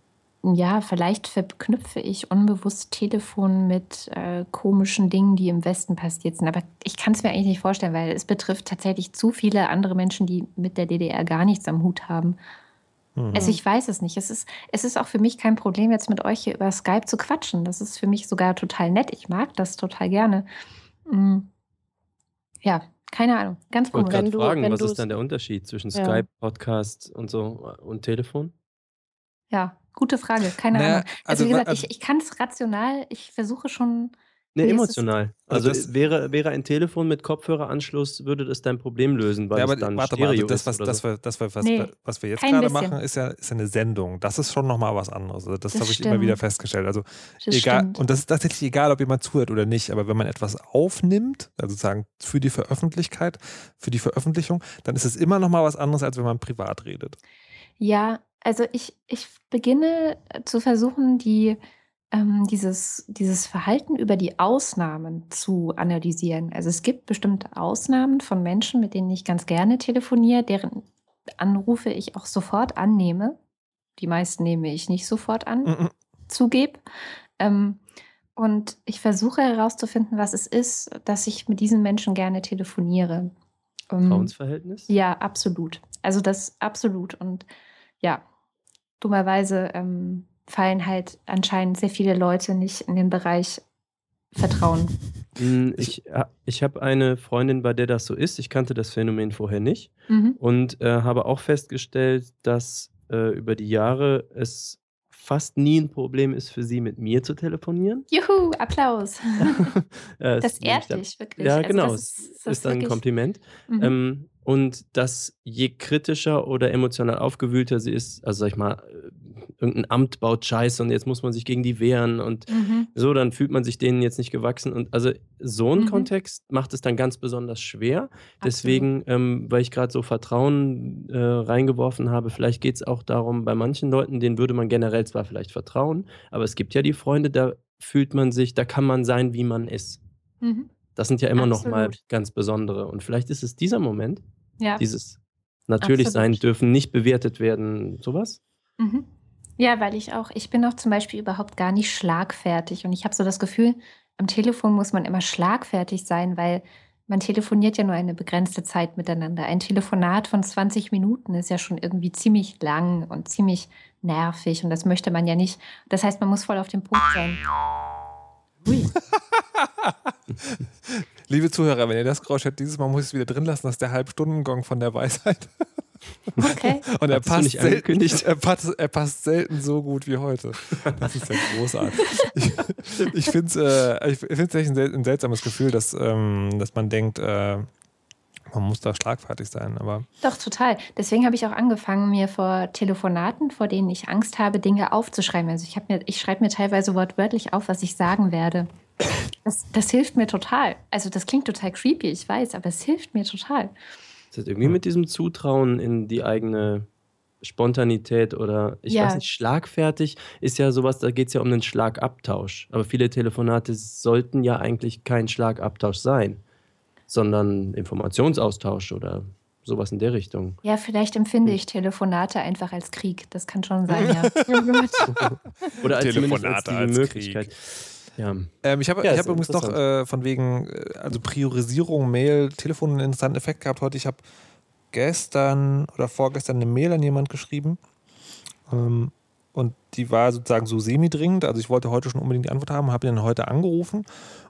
ja, vielleicht verknüpfe ich unbewusst Telefon mit äh, komischen Dingen, die im Westen passiert sind. Aber ich kann es mir eigentlich nicht vorstellen, weil es betrifft tatsächlich zu viele andere Menschen, die mit der DDR gar nichts am Hut haben. Mhm. Also ich weiß es nicht. Es ist, es ist auch für mich kein Problem, jetzt mit euch hier über Skype zu quatschen. Das ist für mich sogar total nett. Ich mag das total gerne. Mm. Ja, keine Ahnung. Ganz Ich wollte komisch. Wenn gerade du- fragen, wenn was ist dann der Unterschied zwischen Ja. Skype, Podcast und so äh, und Telefon? Ja, gute Frage. Keine Naja, Ahnung. Also, also wie gesagt, also- ich, ich kann es rational, ich versuche schon. Ne, emotional. Also Also, das- wäre, wäre ein Telefon mit Kopfhöreranschluss, würde das dein Problem lösen, weil ja, aber es dann warte mal, Stereo also das, was, das, so. wir, das wir, was, Nee, was wir jetzt gerade machen, ist ja, ist ja eine Sendung. Das ist schon nochmal was anderes. Also das Das habe ich immer wieder festgestellt. Also Das egal, stimmt. und das ist tatsächlich egal, ob jemand zuhört oder nicht, aber wenn man etwas aufnimmt, also sozusagen für die Veröffentlichkeit, für die Veröffentlichung, dann ist es immer nochmal was anderes, als wenn man privat redet. Ja, also ich, ich beginne äh, zu versuchen, die, ähm, dieses, dieses Verhalten über die Ausnahmen zu analysieren. Also es gibt bestimmte Ausnahmen von Menschen, mit denen ich ganz gerne telefoniere, deren Anrufe ich auch sofort annehme. Die meisten nehme ich nicht sofort an, Mhm. zugebe. Ähm, und ich versuche herauszufinden, was es ist, dass ich mit diesen Menschen gerne telefoniere. Ähm, Vertrauensverhältnis? ja, absolut. Also das absolut. Und ja, dummerweise ähm, fallen halt anscheinend sehr viele Leute nicht in den Bereich Vertrauen. Mm, Ich, äh, ich habe eine Freundin, bei der das so ist. Ich kannte das Phänomen vorher nicht Mhm. und äh, habe auch festgestellt, dass äh, über die Jahre es fast nie ein Problem ist für sie, mit mir zu telefonieren. Juhu, Applaus. Das ich ehrt dich wirklich. Ja, Also genau. das ist- das ist dann ein Kompliment. Mhm. Ähm, und dass je kritischer oder emotional aufgewühlter sie ist, also sag ich mal, äh, irgendein Amt baut Scheiße und jetzt muss man sich gegen die wehren und Mhm. so, dann fühlt man sich denen jetzt nicht gewachsen. Und also so ein Mhm. Kontext macht es dann ganz besonders schwer. Deswegen, ähm, weil ich gerade so Vertrauen äh, reingeworfen habe, vielleicht geht es auch darum, bei manchen Leuten, denen würde man generell zwar vielleicht vertrauen, aber es gibt ja die Freunde, da fühlt man sich, da kann man sein, wie man ist. Mhm. Das sind ja immer noch mal Absolut. ganz besondere. Und vielleicht ist es dieser Moment, Ja. dieses natürlich sein Absolut. dürfen, nicht bewertet werden, sowas. Mhm. Ja, weil ich auch, ich bin auch zum Beispiel überhaupt gar nicht schlagfertig und ich habe so das Gefühl, am Telefon muss man immer schlagfertig sein, weil man telefoniert ja nur eine begrenzte Zeit miteinander. Ein Telefonat von 20 Minuten ist ja schon irgendwie ziemlich lang und ziemlich nervig und das möchte man ja nicht. Das heißt, man muss voll auf den Punkt sein. Ui. Liebe Zuhörer, wenn ihr das Geräusch hört, dieses Mal muss ich es wieder drin lassen, das ist der Halbstundengong von der Weisheit. Okay. Und er passt, nicht selten, er, passt, er passt selten so gut wie heute. Das ist ja großartig. Ich, ich finde es äh, ich find's echt ein, sel ein seltsames Gefühl, dass, ähm, dass man denkt, äh, man muss da schlagfertig sein. Aber Doch, total. Deswegen habe ich auch angefangen, mir vor Telefonaten, vor denen ich Angst habe, Dinge aufzuschreiben. Also ich, mir, ich schreibe mir teilweise wortwörtlich auf, was ich sagen werde. Das, das hilft mir total. Also das klingt total creepy, ich weiß, aber es hilft mir total. Das hat irgendwie mit diesem Zutrauen in die eigene Spontanität oder ich Ja. weiß nicht, schlagfertig ist ja sowas, da geht es ja um einen Schlagabtausch. Aber viele Telefonate sollten ja eigentlich kein Schlagabtausch sein, sondern Informationsaustausch oder sowas in der Richtung. Ja, vielleicht empfinde ich Telefonate einfach als Krieg. Das kann schon sein, ja. Oh. Oder als zumindest als Telefonate die als Möglichkeit. Ja. ähm, ich habe Ja, ich hab übrigens noch äh, von wegen, äh, also Priorisierung, Mail, Telefon einen interessanten Effekt gehabt heute. Ich habe gestern oder vorgestern eine Mail an jemand geschrieben. Ähm, und die war sozusagen so semi-dringend. Also ich wollte heute schon unbedingt die Antwort haben, habe ihn heute angerufen.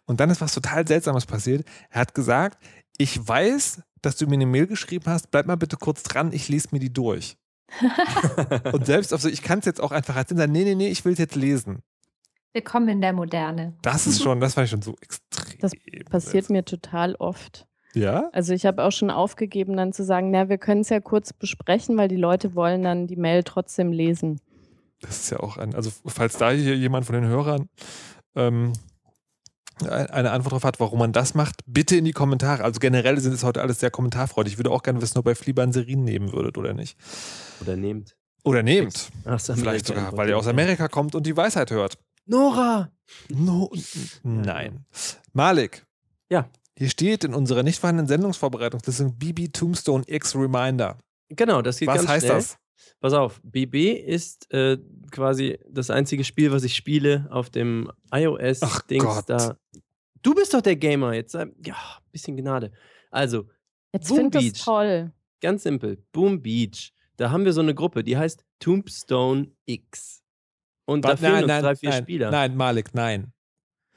Und dann ist was total Seltsames passiert. Er hat gesagt, ich weiß, dass du mir eine Mail geschrieben hast. Bleib mal bitte kurz dran, ich lese mir die durch. und selbst, also ich kann es jetzt auch einfach erzählen, sagen, nee, nee, nee, ich will es jetzt lesen. Willkommen in der Moderne. Das ist schon, das fand ich schon so extrem. Das Passiert mir total oft. Ja? Also ich habe auch schon aufgegeben, dann zu sagen, na, wir können es ja kurz besprechen, weil die Leute wollen dann die Mail trotzdem lesen. Das ist ja auch ein, also falls da hier jemand von den Hörern ähm, ein- eine Antwort drauf hat, warum man das macht, bitte in die Kommentare. Also generell sind es heute alles sehr kommentarfreudig. Ich würde auch gerne wissen, ob ihr Flibanserin nehmen würdet oder nicht. Oder nehmt. Oder nehmt. Vielleicht sogar, weil ihr aus Amerika kommt und die Weisheit hört. Nora! No, nein. Malik. Ja. Hier steht in unserer nicht vorhandenen Sendungsvorbereitungsliste BB Tombstone X Reminder. Genau, das geht Was ganz heißt schnell. das? Pass auf, BB ist äh, quasi das einzige Spiel, was ich spiele auf dem Ach iOS-Dings Gott. da. Du bist doch der Gamer, jetzt sei, ja, bisschen Gnade. Also, Jetzt Boom finde ich Beach. das toll. ganz simpel, Boom Beach. Da haben wir so eine Gruppe, die heißt Tombstone X. Und da fehlen nein, uns nein, drei, vier nein, Spieler. nein, Malik, nein.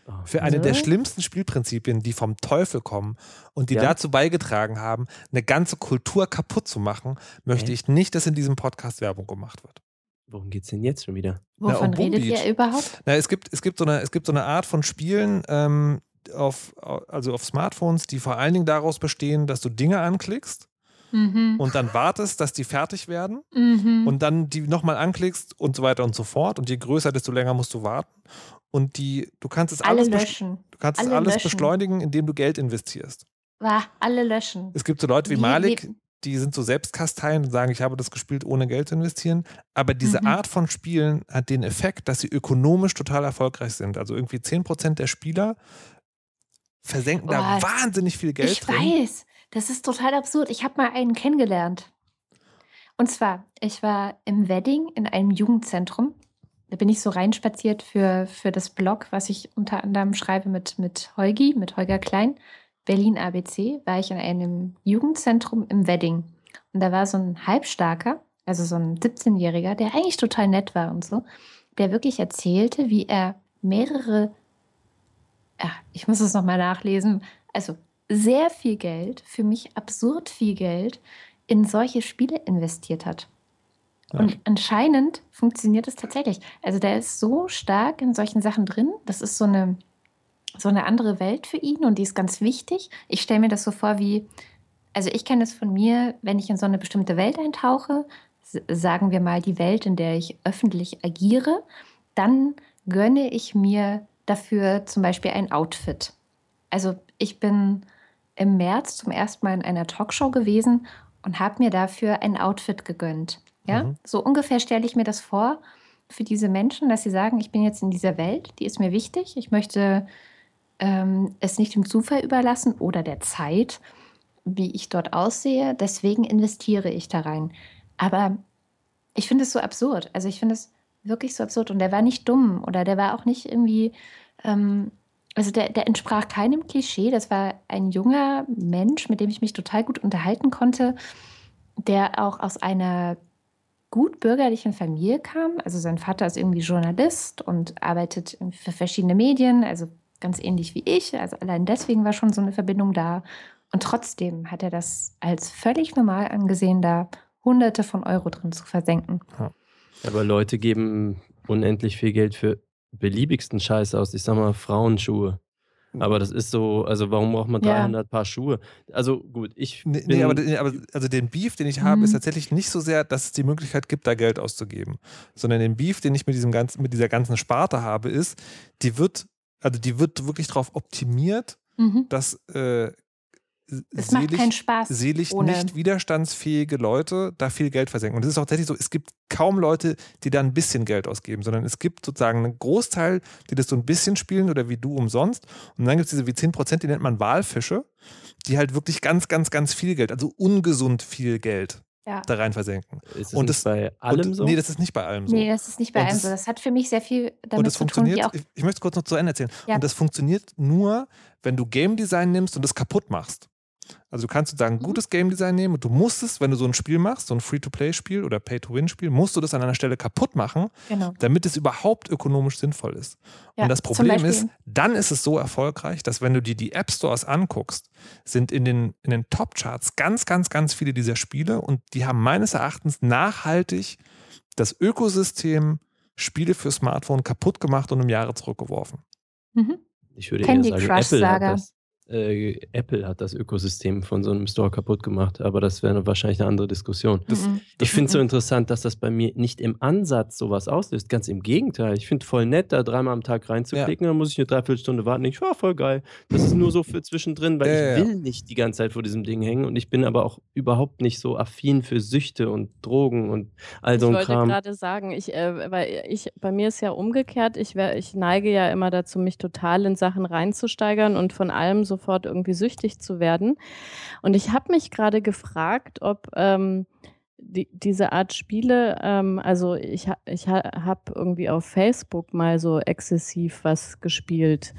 Oh, Für eine der schlimmsten Spielprinzipien, die vom Teufel kommen und die Ja. dazu beigetragen haben, eine ganze Kultur kaputt zu machen, möchte ich nicht, dass in diesem Podcast Werbung gemacht wird. Worum geht's denn jetzt schon wieder? Wovon um Boom redet Beach. ihr überhaupt? Na, es, gibt, es, gibt so eine, es gibt so eine Art von Spielen ähm, auf, also auf Smartphones, die vor allen Dingen daraus bestehen, dass du Dinge anklickst Mhm. und dann wartest, dass die fertig werden Mhm. und dann die nochmal anklickst und so weiter und so fort. Und je größer, desto länger musst du warten. Und die, du kannst es alle alles, löschen. du kannst es alle alles löschen. beschleunigen, indem du Geld investierst. Wah, alle löschen. Es gibt so Leute wie Wie- Malik, wie- die sind so selbstkasteiend und sagen, ich habe das gespielt, ohne Geld zu investieren. Aber diese Mhm. Art von Spielen hat den Effekt, dass sie ökonomisch total erfolgreich sind. Also irgendwie 10% der Spieler versenken da Oh, wahnsinnig viel Geld ich drin. weiß, das ist total absurd. Ich habe mal einen kennengelernt. Und zwar, ich war im Wedding in einem Jugendzentrum. Da bin ich so reinspaziert für, für das Blog, was ich unter anderem schreibe mit, mit Heugi, mit Holger Klein. Berlin ABC war ich in einem Jugendzentrum im Wedding. Und da war so ein Halbstarker, also so ein 17-Jähriger, der eigentlich total nett war und so, der wirklich erzählte, wie er mehrere, ja, ich muss es nochmal nachlesen, also sehr viel Geld, für mich absurd viel Geld, in solche Spiele investiert hat. Ja. Und anscheinend funktioniert es tatsächlich. Also der ist so stark in solchen Sachen drin. Das ist so eine, so eine andere Welt für ihn und die ist ganz wichtig. Ich stelle mir das so vor wie, also ich kenne es von mir, wenn ich in so eine bestimmte Welt eintauche, sagen wir mal die Welt, in der ich öffentlich agiere, dann gönne ich mir dafür zum Beispiel ein Outfit. Also ich bin im März zum ersten Mal in einer Talkshow gewesen und habe mir dafür ein Outfit gegönnt. Ja, Mhm. so ungefähr stelle ich mir das vor für diese Menschen, dass sie sagen, ich bin jetzt in dieser Welt, die ist mir wichtig, ich möchte ähm, es nicht dem Zufall überlassen oder der Zeit, wie ich dort aussehe, deswegen investiere ich da rein. Aber ich finde es so absurd. Also ich finde es wirklich so absurd. Und der war nicht dumm oder der war auch nicht irgendwie, ähm, also der, der entsprach keinem Klischee. Das war ein junger Mensch, mit dem ich mich total gut unterhalten konnte, der auch aus einer gut bürgerlichen Familie kam. Also sein Vater ist irgendwie Journalist und arbeitet für verschiedene Medien, also ganz ähnlich wie ich. Also allein deswegen war schon so eine Verbindung da. Und trotzdem hat er das als völlig normal angesehen, da Hunderte von Euro drin zu versenken. Aber Leute geben unendlich viel Geld für beliebigsten Scheiß aus. Ich sag mal Frauenschuhe. Aber das ist so, also warum braucht man Ja. 300 Paar Schuhe? Also gut, ich Nee, bin, nee, aber, nee, aber also den Beef, den ich habe, Mhm. ist tatsächlich nicht so sehr, dass es die Möglichkeit gibt, da Geld auszugeben, sondern den Beef, den ich mit diesem ganzen, mit dieser ganzen Sparte habe, ist, die wird, also die wird wirklich darauf optimiert, Mhm. dass äh, Es macht selig, keinen Spaß. selig ohne- nicht widerstandsfähige Leute da viel Geld versenken. Und es ist auch tatsächlich so, es gibt kaum Leute, die da ein bisschen Geld ausgeben, sondern es gibt sozusagen einen Großteil, die das so ein bisschen spielen oder wie du umsonst. Und dann gibt es diese wie 10 Prozent, die nennt man Walfische, die halt wirklich ganz, ganz, ganz viel Geld, also ungesund viel Geld Ja. da rein versenken. ist es und nicht das- bei allem und, so? Nee, das ist nicht bei allem so. Nee, das ist nicht bei Und einem das- so. Das hat für mich sehr viel und damit das zu tun, funktioniert, wie auch. ich, ich möchte es kurz noch zu Ende erzählen. Ja. Und das funktioniert nur, wenn du Game Design nimmst und es kaputt machst. Also du kannst sozusagen Mhm. gutes Game Design nehmen und du musst es, wenn du so ein Spiel machst, so ein Free-to-Play-Spiel oder Pay-to-Win-Spiel, musst du das an einer Stelle kaputt machen, Genau. damit es überhaupt ökonomisch sinnvoll ist. Ja, und das Problem ist, dann ist es so erfolgreich, dass wenn du dir die App Stores anguckst, sind in den, in den Top-Charts ganz, ganz, ganz viele dieser Spiele und die haben meines Erachtens nachhaltig das Ökosystem Spiele für Smartphone kaputt gemacht und im Jahre zurückgeworfen. Mhm. Ich würde Candy eher sagen, Crush Apple hat, Saga. das, äh, Apple hat das Ökosystem von so einem Store kaputt gemacht, aber das wäre wahrscheinlich eine andere Diskussion. Das- Mhm. Ich finde es so interessant, dass das bei mir nicht im Ansatz sowas auslöst. Ganz im Gegenteil. Ich finde voll nett, da dreimal am Tag reinzuklicken, dann muss ich eine Dreiviertelstunde warten. Ich war voll geil. Das ist nur so für zwischendrin, weil Ja, ja, ich ja. will nicht die ganze Zeit vor diesem Ding hängen und ich bin aber auch überhaupt nicht so affin für Süchte und Drogen und all so ich ein wollte Kram. gerade sagen, ich, äh, weil ich, bei mir ist ja umgekehrt, ich, wär, ich neige ja immer dazu, mich total in Sachen reinzusteigern und von allem sofort irgendwie süchtig zu werden. Und ich habe mich gerade gefragt, ob ähm, die, diese Art Spiele, ähm, also ich, ich ha, habe irgendwie auf Facebook mal so exzessiv was gespielt.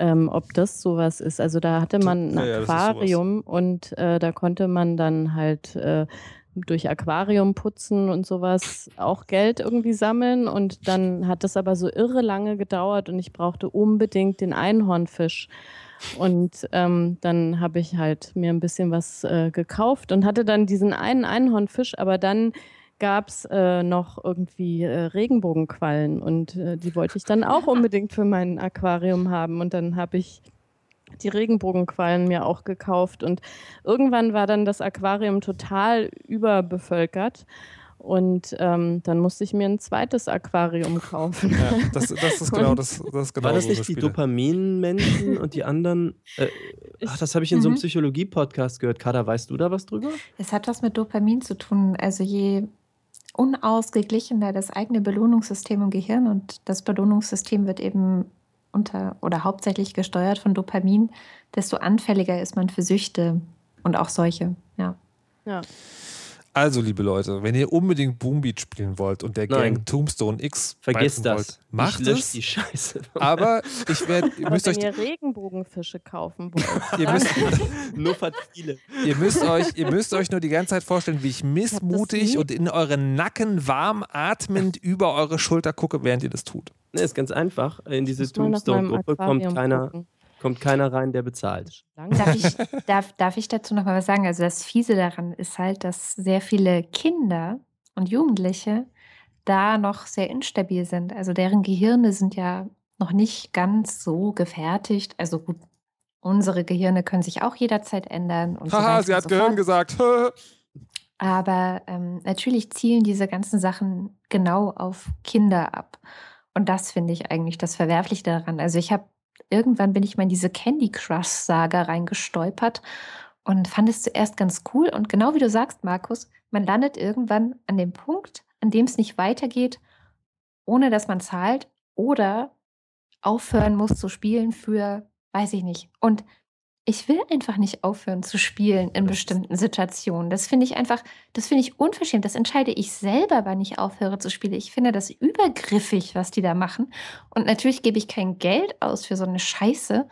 Ähm, ob das sowas ist. Also da hatte man ein Ja. Aquarium und äh, da konnte man dann halt äh, durch Aquarium putzen und sowas auch Geld irgendwie sammeln. Und dann hat das aber so irre lange gedauert und ich brauchte unbedingt den Einhornfisch. Und ähm, dann habe ich halt mir ein bisschen was äh, gekauft und hatte dann diesen einen Einhornfisch, aber dann gab es äh, noch irgendwie äh, Regenbogenquallen und äh, die wollte ich dann auch unbedingt für mein Aquarium haben. Und dann habe ich die Regenbogenquallen mir auch gekauft. Und irgendwann war dann das Aquarium total überbevölkert. Und ähm, dann musste ich mir ein zweites Aquarium kaufen. Ja, das, das ist genau das, das ist genau War das so nicht die. Dopaminmenschen und die anderen? Äh, ach, das habe ich in so einem Mhm. Psychologie-Podcast gehört. Kada, weißt du da was drüber? Es hat was mit Dopamin zu tun. Also je unausgeglichener das eigene Belohnungssystem im Gehirn und das Belohnungssystem wird eben unter oder hauptsächlich gesteuert von Dopamin, desto anfälliger ist man für Süchte und auch solche. Ja. Ja. Also, liebe Leute, wenn ihr unbedingt Boom Beat spielen wollt und der Nein. Gang Tombstone X beißen das. wollt, macht es. die Scheiße. Aber ich werde, ihr müsst wenn euch, ihr Regenbogenfische kaufen wollt, ihr müsst, Nur Fatile. ihr müsst euch, ihr müsst euch nur die ganze Zeit vorstellen, wie ich missmutig und in euren Nacken warm atmend über eure Schulter gucke, während ihr das tut. Ne, ist ganz einfach. In diese Tombstone-Gruppe kommt keiner, gucken. kommt keiner rein, der bezahlt. Darf ich, darf, darf ich dazu noch mal was sagen? Also das Fiese daran ist halt, dass sehr viele Kinder und Jugendliche da noch sehr instabil sind. Also deren Gehirne sind ja noch nicht ganz so gefertigt. Also gut, unsere Gehirne können sich auch jederzeit ändern. Und so Haha, weiter sie hat so Gehirn fort. gesagt. Aber ähm, natürlich zielen diese ganzen Sachen genau auf Kinder ab. Und das finde ich eigentlich das Verwerfliche daran. Also ich habe irgendwann bin ich mal in diese Candy Crush Saga reingestolpert und fand es zuerst ganz cool. Und genau wie du sagst, Markus, man landet irgendwann an dem Punkt, an dem es nicht weitergeht, ohne dass man zahlt oder aufhören muss zu spielen für, weiß ich nicht. Und ich will einfach nicht aufhören zu spielen in Das- bestimmten Situationen. Das finde ich einfach, das finde ich unverschämt. Das entscheide ich selber, wann ich aufhöre zu spielen. Ich finde das übergriffig, was die da machen. Und natürlich gebe ich kein Geld aus für so eine Scheiße.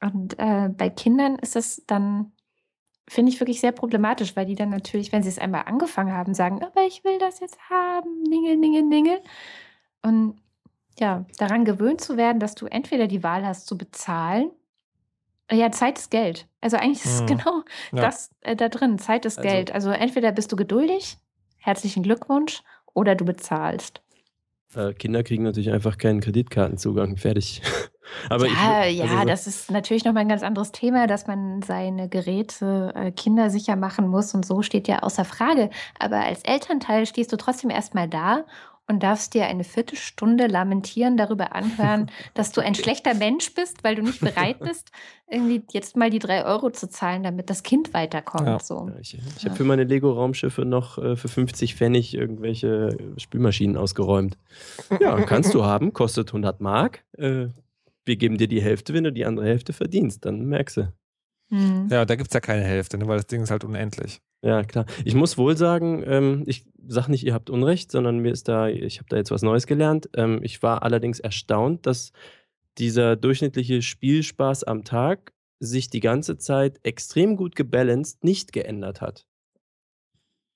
Und äh, bei Kindern ist das dann, finde ich wirklich sehr problematisch, weil die dann natürlich, wenn sie es einmal angefangen haben, sagen, aber ich will das jetzt haben, ningel, ningel, ningel. Und ja, daran gewöhnt zu werden, dass du entweder die Wahl hast zu bezahlen. Ja, Zeit ist Geld. Also eigentlich ist es Mhm. genau Ja. das äh, da drin. Zeit ist Also- Geld. Also entweder bist du geduldig, herzlichen Glückwunsch, oder du bezahlst. Äh, Kinder kriegen natürlich einfach keinen Kreditkartenzugang. Fertig. Aber ja, ich, ja, also so- das ist natürlich nochmal ein ganz anderes Thema, dass man seine Geräte äh, kindersicher machen muss und so steht ja außer Frage. Aber als Elternteil stehst du trotzdem erstmal da und darfst dir eine Viertelstunde lamentieren darüber anhören, dass du ein schlechter Mensch bist, weil du nicht bereit bist, irgendwie jetzt mal die drei Euro zu zahlen, damit das Kind weiterkommt. Ja. So. Ich ich habe für meine Lego-Raumschiffe noch äh, für 50 Pfennig irgendwelche Spülmaschinen ausgeräumt. Ja, kannst du haben, kostet 100 Mark. Äh, wir geben dir die Hälfte, wenn du die andere Hälfte verdienst. Dann merkst du. Hm. Ja, da gibt es ja keine Hälfte, ne, weil das Ding ist halt unendlich. Ja, klar. Ich muss wohl sagen, ähm, ich sage nicht, ihr habt Unrecht, sondern mir ist da, ich habe da jetzt was Neues gelernt. Ähm, ich war allerdings erstaunt, dass dieser durchschnittliche Spielspaß am Tag sich die ganze Zeit extrem gut gebalanced nicht geändert hat.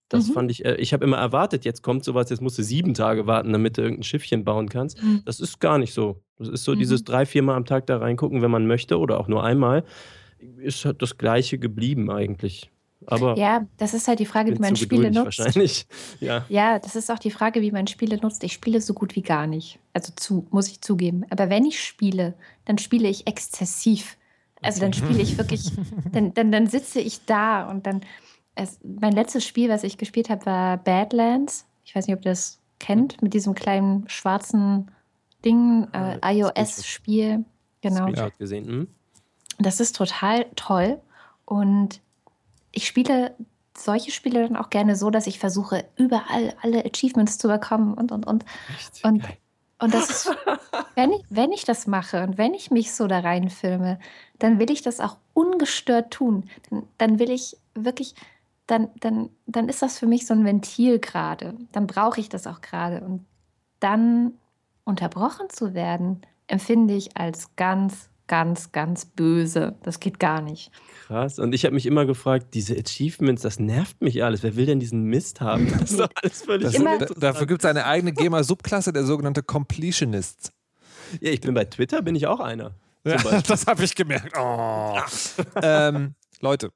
Das Mhm. fand ich, äh, ich habe immer erwartet, jetzt kommt sowas, jetzt musst du sieben Tage warten, damit du irgendein Schiffchen bauen kannst. Mhm. Das ist gar nicht so. Das ist so Mhm. dieses drei, viermal am Tag da reingucken, wenn man möchte oder auch nur einmal. Ist halt das Gleiche geblieben eigentlich. Aber Ja, das ist halt die Frage, wie man Spiele nutzt. wahrscheinlich. Ja. Ja, das ist auch die Frage, wie man Spiele nutzt. Ich spiele so gut wie gar nicht. Also zu, muss ich zugeben. Aber wenn ich spiele, dann spiele ich exzessiv. Also dann spiele ich wirklich, dann, dann, dann sitze ich da und dann. Es, mein letztes Spiel, was ich gespielt habe, war Badlands. Ich weiß nicht, ob ihr das kennt, mit diesem kleinen schwarzen Ding, äh, das iOS-Spiel. Genau. Screenshot gesehen. Hm? Das ist total toll. Und ich spiele solche Spiele dann auch gerne so, dass ich versuche, überall alle Achievements zu bekommen und, und, und. Echt? Und, Geil. und das ist, wenn ich, wenn ich das mache und wenn ich mich so da reinfilme, dann will ich das auch ungestört tun. Dann, dann will ich wirklich, dann, dann, dann ist das für mich so ein Ventil gerade. Dann brauche ich das auch gerade. Und dann unterbrochen zu werden, empfinde ich als ganz, ganz, ganz böse. Das geht gar nicht. Krass. Und ich habe mich immer gefragt, diese Achievements, das nervt mich alles. Wer will denn diesen Mist haben? Das ist doch alles völlig Das, Immer- dafür gibt es eine eigene GEMA-Subklasse, der sogenannte Completionist. Ja, ich bin bei Twitter, bin ich auch einer. Ja, das habe ich gemerkt. Oh. ähm, Leute,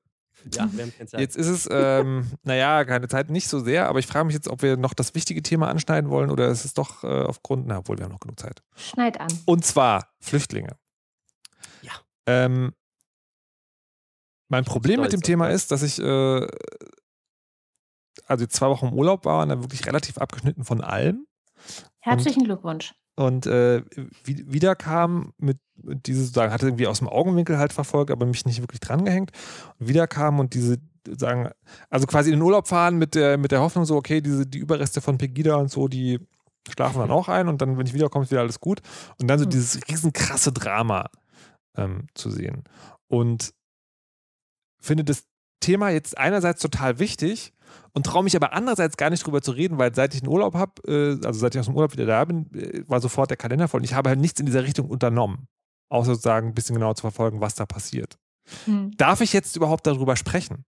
Ja, wir haben keine Zeit. jetzt ist es, ähm, naja, keine Zeit, nicht so sehr, aber ich frage mich jetzt, ob wir noch das wichtige Thema anschneiden wollen oder ist es doch äh, aufgrund, na, obwohl wir haben noch genug Zeit. Schneid an. Und zwar Flüchtlinge. Ähm, mein Problem mit dem Thema ist, dass ich äh, also zwei Wochen im Urlaub war und dann wirklich relativ abgeschnitten von allem Herzlichen Glückwunsch. und äh, wie, wieder kam mit, mit diese sozusagen, hatte irgendwie aus dem Augenwinkel halt verfolgt, aber mich nicht wirklich drangehängt. Und wieder kam und diese sagen, also quasi in den Urlaub fahren mit der, mit der Hoffnung so, okay, diese, die Überreste von Pegida und so, die schlafen dann auch ein und dann, wenn ich wiederkomme, ist wieder alles gut. Und dann so Mhm. dieses riesenkrasse Drama ähm, zu sehen. Und finde das Thema jetzt einerseits total wichtig und traue mich aber andererseits gar nicht drüber zu reden, weil seit ich einen Urlaub habe, äh, also seit ich aus dem Urlaub wieder da bin, äh, war sofort der Kalender voll und ich habe halt nichts in dieser Richtung unternommen. Außer sozusagen ein bisschen genau zu verfolgen, was da passiert. Hm. Darf ich jetzt überhaupt darüber sprechen?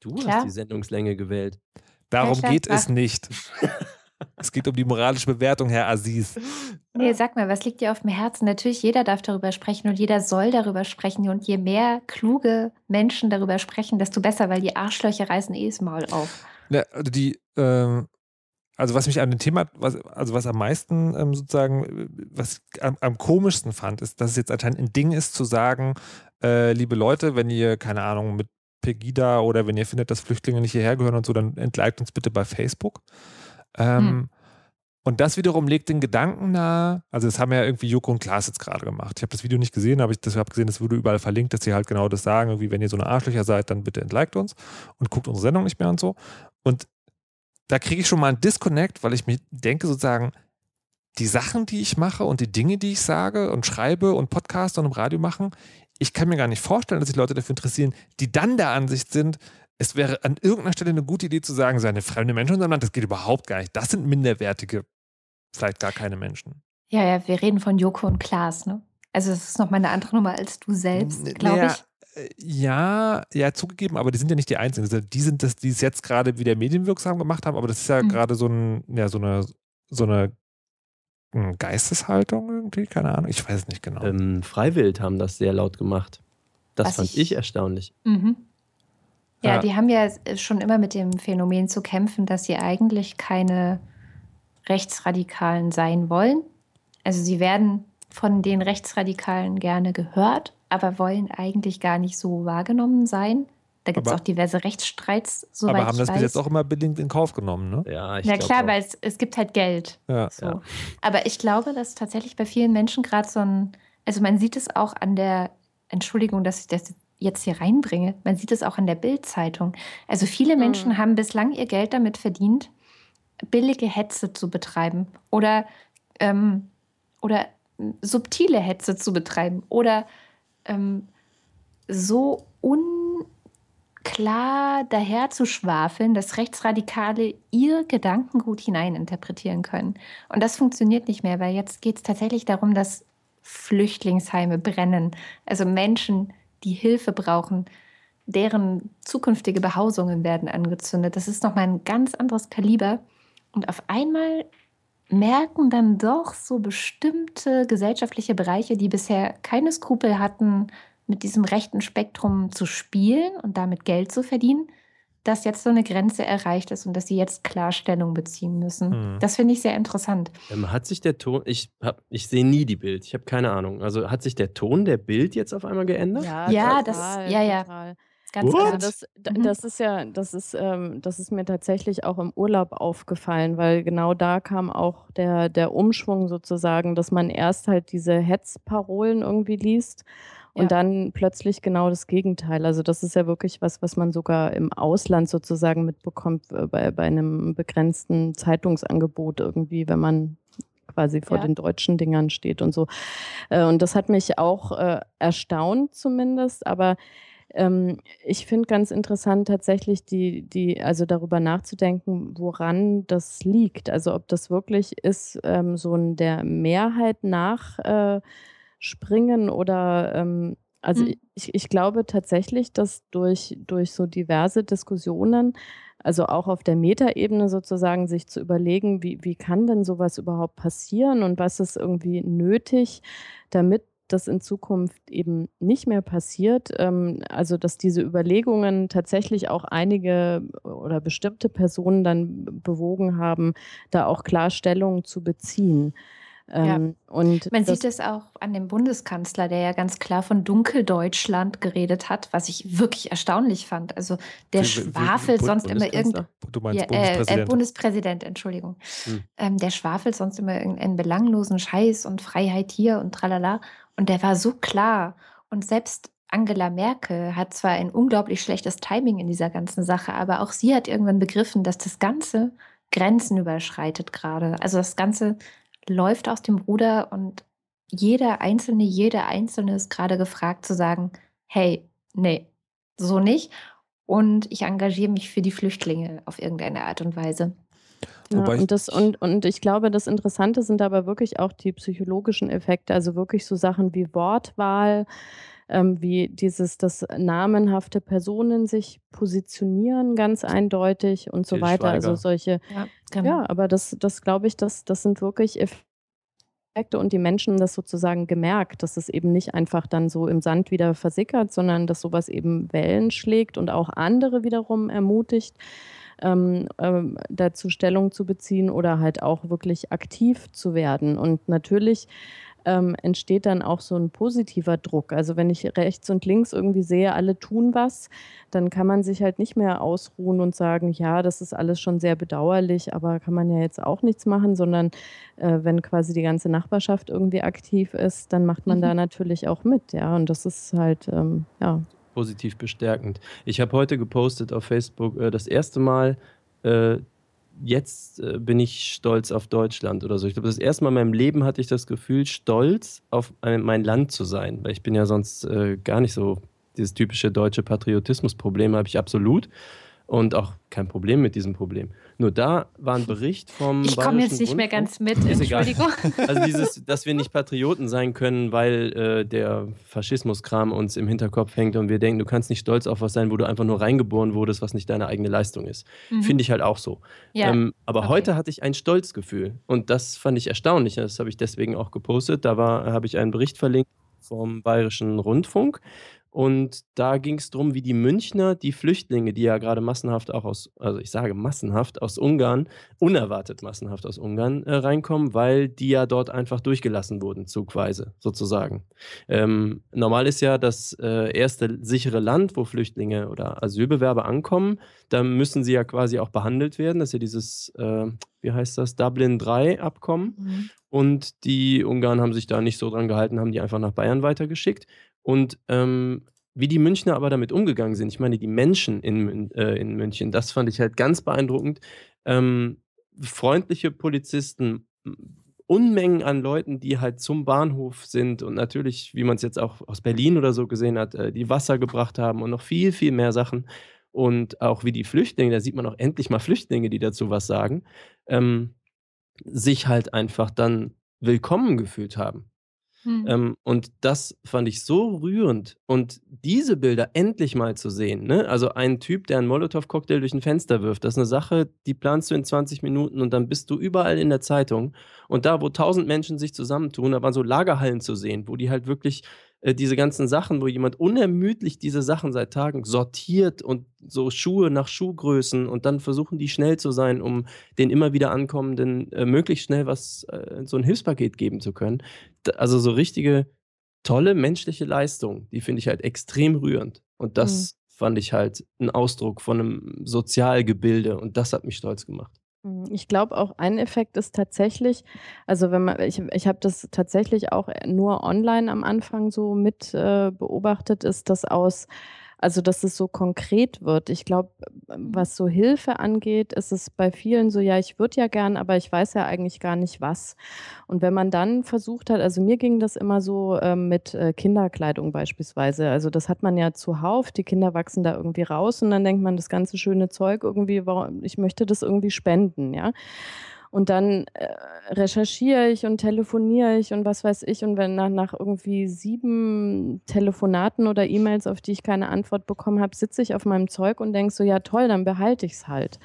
Du Klar. hast die Sendungslänge gewählt. Darum geht es nicht. es geht um die moralische Bewertung, Herr Aziz. Nee, sag mal, was liegt dir auf dem Herzen? Natürlich, jeder darf darüber sprechen und jeder soll darüber sprechen. Und je mehr kluge Menschen darüber sprechen, desto besser, weil die Arschlöcher reißen eh das Maul auf. Ja, also die, ähm, also was mich an dem Thema, was, also was am meisten ähm, sozusagen, äh, was ich am, am komischsten fand, ist, dass es jetzt anscheinend ein Ding ist zu sagen, äh, liebe Leute, wenn ihr, keine Ahnung, mit Pegida oder wenn ihr findet, dass Flüchtlinge nicht hierher gehören und so, dann entliked uns bitte bei Facebook. Ähm, Hm. Und das wiederum legt den Gedanken nahe, also das haben ja irgendwie Joko und Klaas jetzt gerade gemacht. Ich habe das Video nicht gesehen, aber ich habe gesehen, das wurde überall verlinkt, dass sie halt genau das sagen, irgendwie, wenn ihr so eine Arschlöcher seid, dann bitte entliked uns und guckt unsere Sendung nicht mehr und so. Und da kriege ich schon mal einen Disconnect, weil ich mir denke sozusagen, die Sachen, die ich mache und die Dinge, die ich sage und schreibe und Podcast und im Radio machen, ich kann mir gar nicht vorstellen, dass sich Leute dafür interessieren, die dann der Ansicht sind, es wäre an irgendeiner Stelle eine gute Idee zu sagen, seine fremde Menschen in unserem Land, das geht überhaupt gar nicht. Das sind minderwertige, vielleicht gar keine Menschen. Ja, ja, wir reden von Joko und Klaas, ne? Also, das ist nochmal eine andere Nummer als du selbst, glaube ich. äh, Ja, ja, zugegeben, aber die sind ja nicht die Einzigen. Also die sind das, die es jetzt gerade wieder medienwirksam gemacht haben, aber das ist ja Mhm. gerade so, ein, ja, so, eine, so eine hm, Geisteshaltung irgendwie, keine Ahnung, ich weiß es nicht genau. Ähm, Freiwild haben das sehr laut gemacht. Das Was fand ich- ich, erstaunlich. Mhm. Ja, Ja. die haben ja schon immer mit dem Phänomen zu kämpfen, dass sie eigentlich keine Rechtsradikalen sein wollen. Also sie werden von den Rechtsradikalen gerne gehört, aber wollen eigentlich gar nicht so wahrgenommen sein. Da gibt es auch diverse Rechtsstreits, soweit Aber haben ich das weiß. bis jetzt auch immer bedingt in Kauf genommen, ne? Ja, ich glaub klar, auch. weil es, es gibt halt Geld. Ja. So. Ja. Aber ich glaube, dass tatsächlich bei vielen Menschen gerade so ein, also man sieht es auch an der, Entschuldigung, dass ich das jetzt hier reinbringe, man sieht es auch an der Bild-Zeitung. Also viele Menschen Mhm. haben bislang ihr Geld damit verdient, billige Hetze zu betreiben oder, ähm, oder subtile Hetze zu betreiben oder ähm, so unklar daher zu schwafeln, dass Rechtsradikale ihr Gedankengut hineininterpretieren können. Und das funktioniert nicht mehr, weil jetzt geht es tatsächlich darum, dass Flüchtlingsheime brennen. Also Menschen, die Hilfe brauchen, deren zukünftige Behausungen werden angezündet. Das ist nochmal ein ganz anderes Kaliber. Und auf einmal merken dann doch so bestimmte gesellschaftliche Bereiche, die bisher keine Skrupel hatten, mit diesem rechten Spektrum zu spielen und damit Geld zu verdienen, dass jetzt so eine Grenze erreicht ist und dass sie jetzt Klarstellung beziehen müssen. Hm. Das finde ich sehr interessant. Ähm, hat sich der Ton, ich, hab- ich sehe nie die Bild, ich habe keine Ahnung. Also hat sich der Ton der Bild jetzt auf einmal geändert? Ja, das- ja, ja. Total. Ganz. Also das, Mhm. das ist ja, das ist, ähm, das ist mir tatsächlich auch im Urlaub aufgefallen, weil genau da kam auch der, der Umschwung sozusagen, dass man erst halt diese Hetzparolen irgendwie liest und Ja. dann plötzlich genau das Gegenteil. Also das ist ja wirklich was, was man sogar im Ausland sozusagen mitbekommt äh, bei, bei einem begrenzten Zeitungsangebot irgendwie, wenn man quasi vor Ja. den deutschen Dingern steht und so. Äh, Und das hat mich auch äh, erstaunt zumindest, aber ähm, ich finde ganz interessant tatsächlich die, die, also darüber nachzudenken, woran das liegt. Also ob das wirklich ist, ähm, so ein der Mehrheit nach äh, springen oder ähm, also Hm. ich, ich glaube tatsächlich, dass durch, durch so diverse Diskussionen, also auch auf der Metaebene sozusagen, sich zu überlegen, wie, wie kann denn sowas überhaupt passieren und was ist irgendwie nötig, damit das in Zukunft eben nicht mehr passiert. Ähm, also dass diese Überlegungen tatsächlich auch einige oder bestimmte Personen dann bewogen haben, da auch klar Stellung zu beziehen. Ja. Ähm, und Man das, sieht es auch an dem Bundeskanzler, der ja ganz klar von Dunkeldeutschland geredet hat, was ich wirklich erstaunlich fand. Also der Wie- wie- wie- schwafelt Bund- sonst immer irgend Bundeskanzler? Du meinst ja, äh, Bundespräsident. Äh, Bundespräsident, Entschuldigung. Hm. Ähm, der schwafelt sonst immer irgendeinen belanglosen Scheiß und Freiheit hier und tralala. Und der war so klar. Und selbst Angela Merkel hat zwar ein unglaublich schlechtes Timing in dieser ganzen Sache, aber auch sie hat irgendwann begriffen, dass das Ganze Grenzen überschreitet gerade. Also das Ganze läuft aus dem Ruder und jeder Einzelne, jeder Einzelne ist gerade gefragt zu sagen, hey, nee, so nicht. Und ich engagiere mich für die Flüchtlinge auf irgendeine Art und Weise. Ja, und, das, und, und ich glaube, das Interessante sind aber wirklich auch die psychologischen Effekte, also wirklich so Sachen wie Wortwahl, ähm, wie dieses, dass namenhafte Personen sich positionieren ganz eindeutig und so Til weiter. Also Schweiger. solche, Ja, genau. ja, aber das, das glaube ich, das, das sind wirklich Effekte und die Menschen haben das sozusagen gemerkt, dass es eben nicht einfach dann so im Sand wieder versickert, sondern dass sowas eben Wellen schlägt und auch andere wiederum ermutigt, ähm, ähm, dazu Stellung zu beziehen oder halt auch wirklich aktiv zu werden. Und natürlich ähm, entsteht dann auch so ein positiver Druck. Also wenn ich rechts und links irgendwie sehe, alle tun was, dann kann man sich halt nicht mehr ausruhen und sagen, ja, das ist alles schon sehr bedauerlich, aber kann man ja jetzt auch nichts machen, sondern äh, wenn quasi die ganze Nachbarschaft irgendwie aktiv ist, dann macht man Mhm. da natürlich auch mit, ja. Und das ist halt, ähm, ja, positiv bestärkend. Ich habe heute gepostet auf Facebook, äh, das erste Mal, äh, jetzt äh, bin ich stolz auf Deutschland oder so. Ich glaube, das erste Mal in meinem Leben hatte ich das Gefühl, stolz auf ein, mein Land zu sein, weil ich bin ja sonst äh, gar nicht so, dieses typische deutsche Patriotismusproblem habe ich absolut. Und auch kein Problem mit diesem Problem. Nur da war ein Bericht vom. Ich komme jetzt nicht mehr ganz mit, Entschuldigung. Also dieses, dass wir nicht Patrioten sein können, weil äh, der Faschismuskram uns im Hinterkopf hängt und wir denken, du kannst nicht stolz auf was sein, wo du einfach nur reingeboren wurdest, was nicht deine eigene Leistung ist. Mhm. Finde ich halt auch so. Ja. Ähm, aber okay. heute hatte ich ein Stolzgefühl und das fand ich erstaunlich. Das habe ich deswegen auch gepostet. Da habe ich einen Bericht verlinkt vom Bayerischen Rundfunk, und da ging es darum, wie die Münchner die Flüchtlinge, die ja gerade massenhaft auch aus, also ich sage massenhaft aus Ungarn, unerwartet massenhaft aus Ungarn äh, reinkommen, weil die ja dort einfach durchgelassen wurden, zugweise sozusagen. Ähm, normal ist ja das äh, erste sichere Land, wo Flüchtlinge oder Asylbewerber ankommen, da müssen sie ja quasi auch behandelt werden. Das ist ja dieses, äh, wie heißt das, Dublin 3 Abkommen. Mhm. Und die Ungarn haben sich da nicht so dran gehalten, haben die einfach nach Bayern weitergeschickt. Und ähm, wie die Münchner aber damit umgegangen sind, ich meine, die Menschen in, äh, in München, das fand ich halt ganz beeindruckend. Ähm, freundliche Polizisten, Unmengen an Leuten, die halt zum Bahnhof sind und natürlich, wie man es jetzt auch aus Berlin oder so gesehen hat, äh, die Wasser gebracht haben und noch viel, viel mehr Sachen. Und auch wie die Flüchtlinge, da sieht man auch endlich mal Flüchtlinge, die dazu was sagen, ähm, sich halt einfach dann willkommen gefühlt haben. Mhm. Ähm, und das fand ich so rührend. Und diese Bilder endlich mal zu sehen, ne? also ein Typ, der einen Molotow-Cocktail durch ein Fenster wirft, das ist eine Sache, die planst du in 20 Minuten und dann bist du überall in der Zeitung. Und da, wo tausend Menschen sich zusammentun, da waren so Lagerhallen zu sehen, wo die halt wirklich äh, diese ganzen Sachen, wo jemand unermüdlich diese Sachen seit Tagen sortiert und so Schuhe nach Schuhgrößen und dann versuchen die schnell zu sein, um den immer wieder ankommenden äh, möglichst schnell was, äh, so ein Hilfspaket geben zu können. Also so richtige tolle menschliche Leistung, die finde ich halt extrem rührend. Und das mhm. fand ich halt ein Ausdruck von einem Sozialgebilde und das hat mich stolz gemacht. Hm, ich glaube auch ein Effekt ist tatsächlich, also wenn man, ich, ich habe das tatsächlich auch nur online am Anfang so mit äh, beobachtet, ist das aus also, dass es so konkret wird. Ich glaube, was so Hilfe angeht, ist es bei vielen so, ja, ich würde ja gern, aber ich weiß ja eigentlich gar nicht was. Und wenn man dann versucht hat, also mir ging das immer so ähm, mit äh, Kinderkleidung beispielsweise. Also das hat man ja zuhauf, die Kinder wachsen da irgendwie raus und dann denkt man, das ganze schöne Zeug irgendwie, warum, ich möchte das irgendwie spenden, ja. Und dann äh, recherchiere ich und telefoniere ich und was weiß ich. Und wenn nach, nach irgendwie sieben Telefonaten oder E-Mails, auf die ich keine Antwort bekommen habe, sitze ich auf meinem Zeug und denke so, ja toll, dann behalte ich es halt.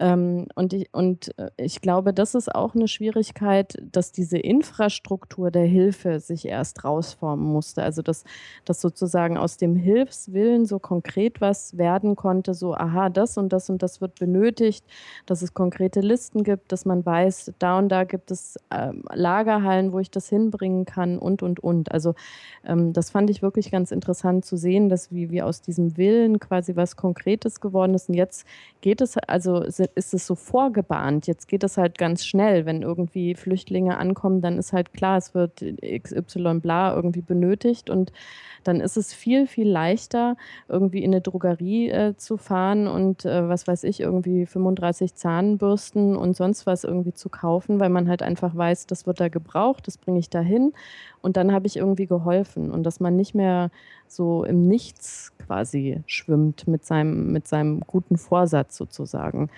Ähm, und, ich, und äh, ich glaube, das ist auch eine Schwierigkeit, dass diese Infrastruktur der Hilfe sich erst rausformen musste. Also dass, dass sozusagen aus dem Hilfswillen so konkret was werden konnte, so, aha, das und das und das wird benötigt, dass es konkrete Listen gibt, dass man weiß, da und da gibt es äh, Lagerhallen, wo ich das hinbringen kann und, und, und. Also ähm, das fand ich wirklich ganz interessant zu sehen, dass wie, wie aus diesem Willen quasi was Konkretes geworden ist. Und jetzt geht es, also ist es so vorgebahnt. Jetzt geht es halt ganz schnell. Wenn irgendwie Flüchtlinge ankommen, dann ist halt klar, es wird XY bla irgendwie benötigt und dann ist es viel, viel leichter, irgendwie in eine Drogerie äh, zu fahren und äh, was weiß ich, irgendwie 35 Zahnbürsten und sonst was irgendwie zu kaufen, weil man halt einfach weiß, das wird da gebraucht, das bringe ich da hin und dann habe ich irgendwie geholfen und dass man nicht mehr so im Nichts quasi schwimmt mit seinem, mit seinem guten Vorsatz sozusagen.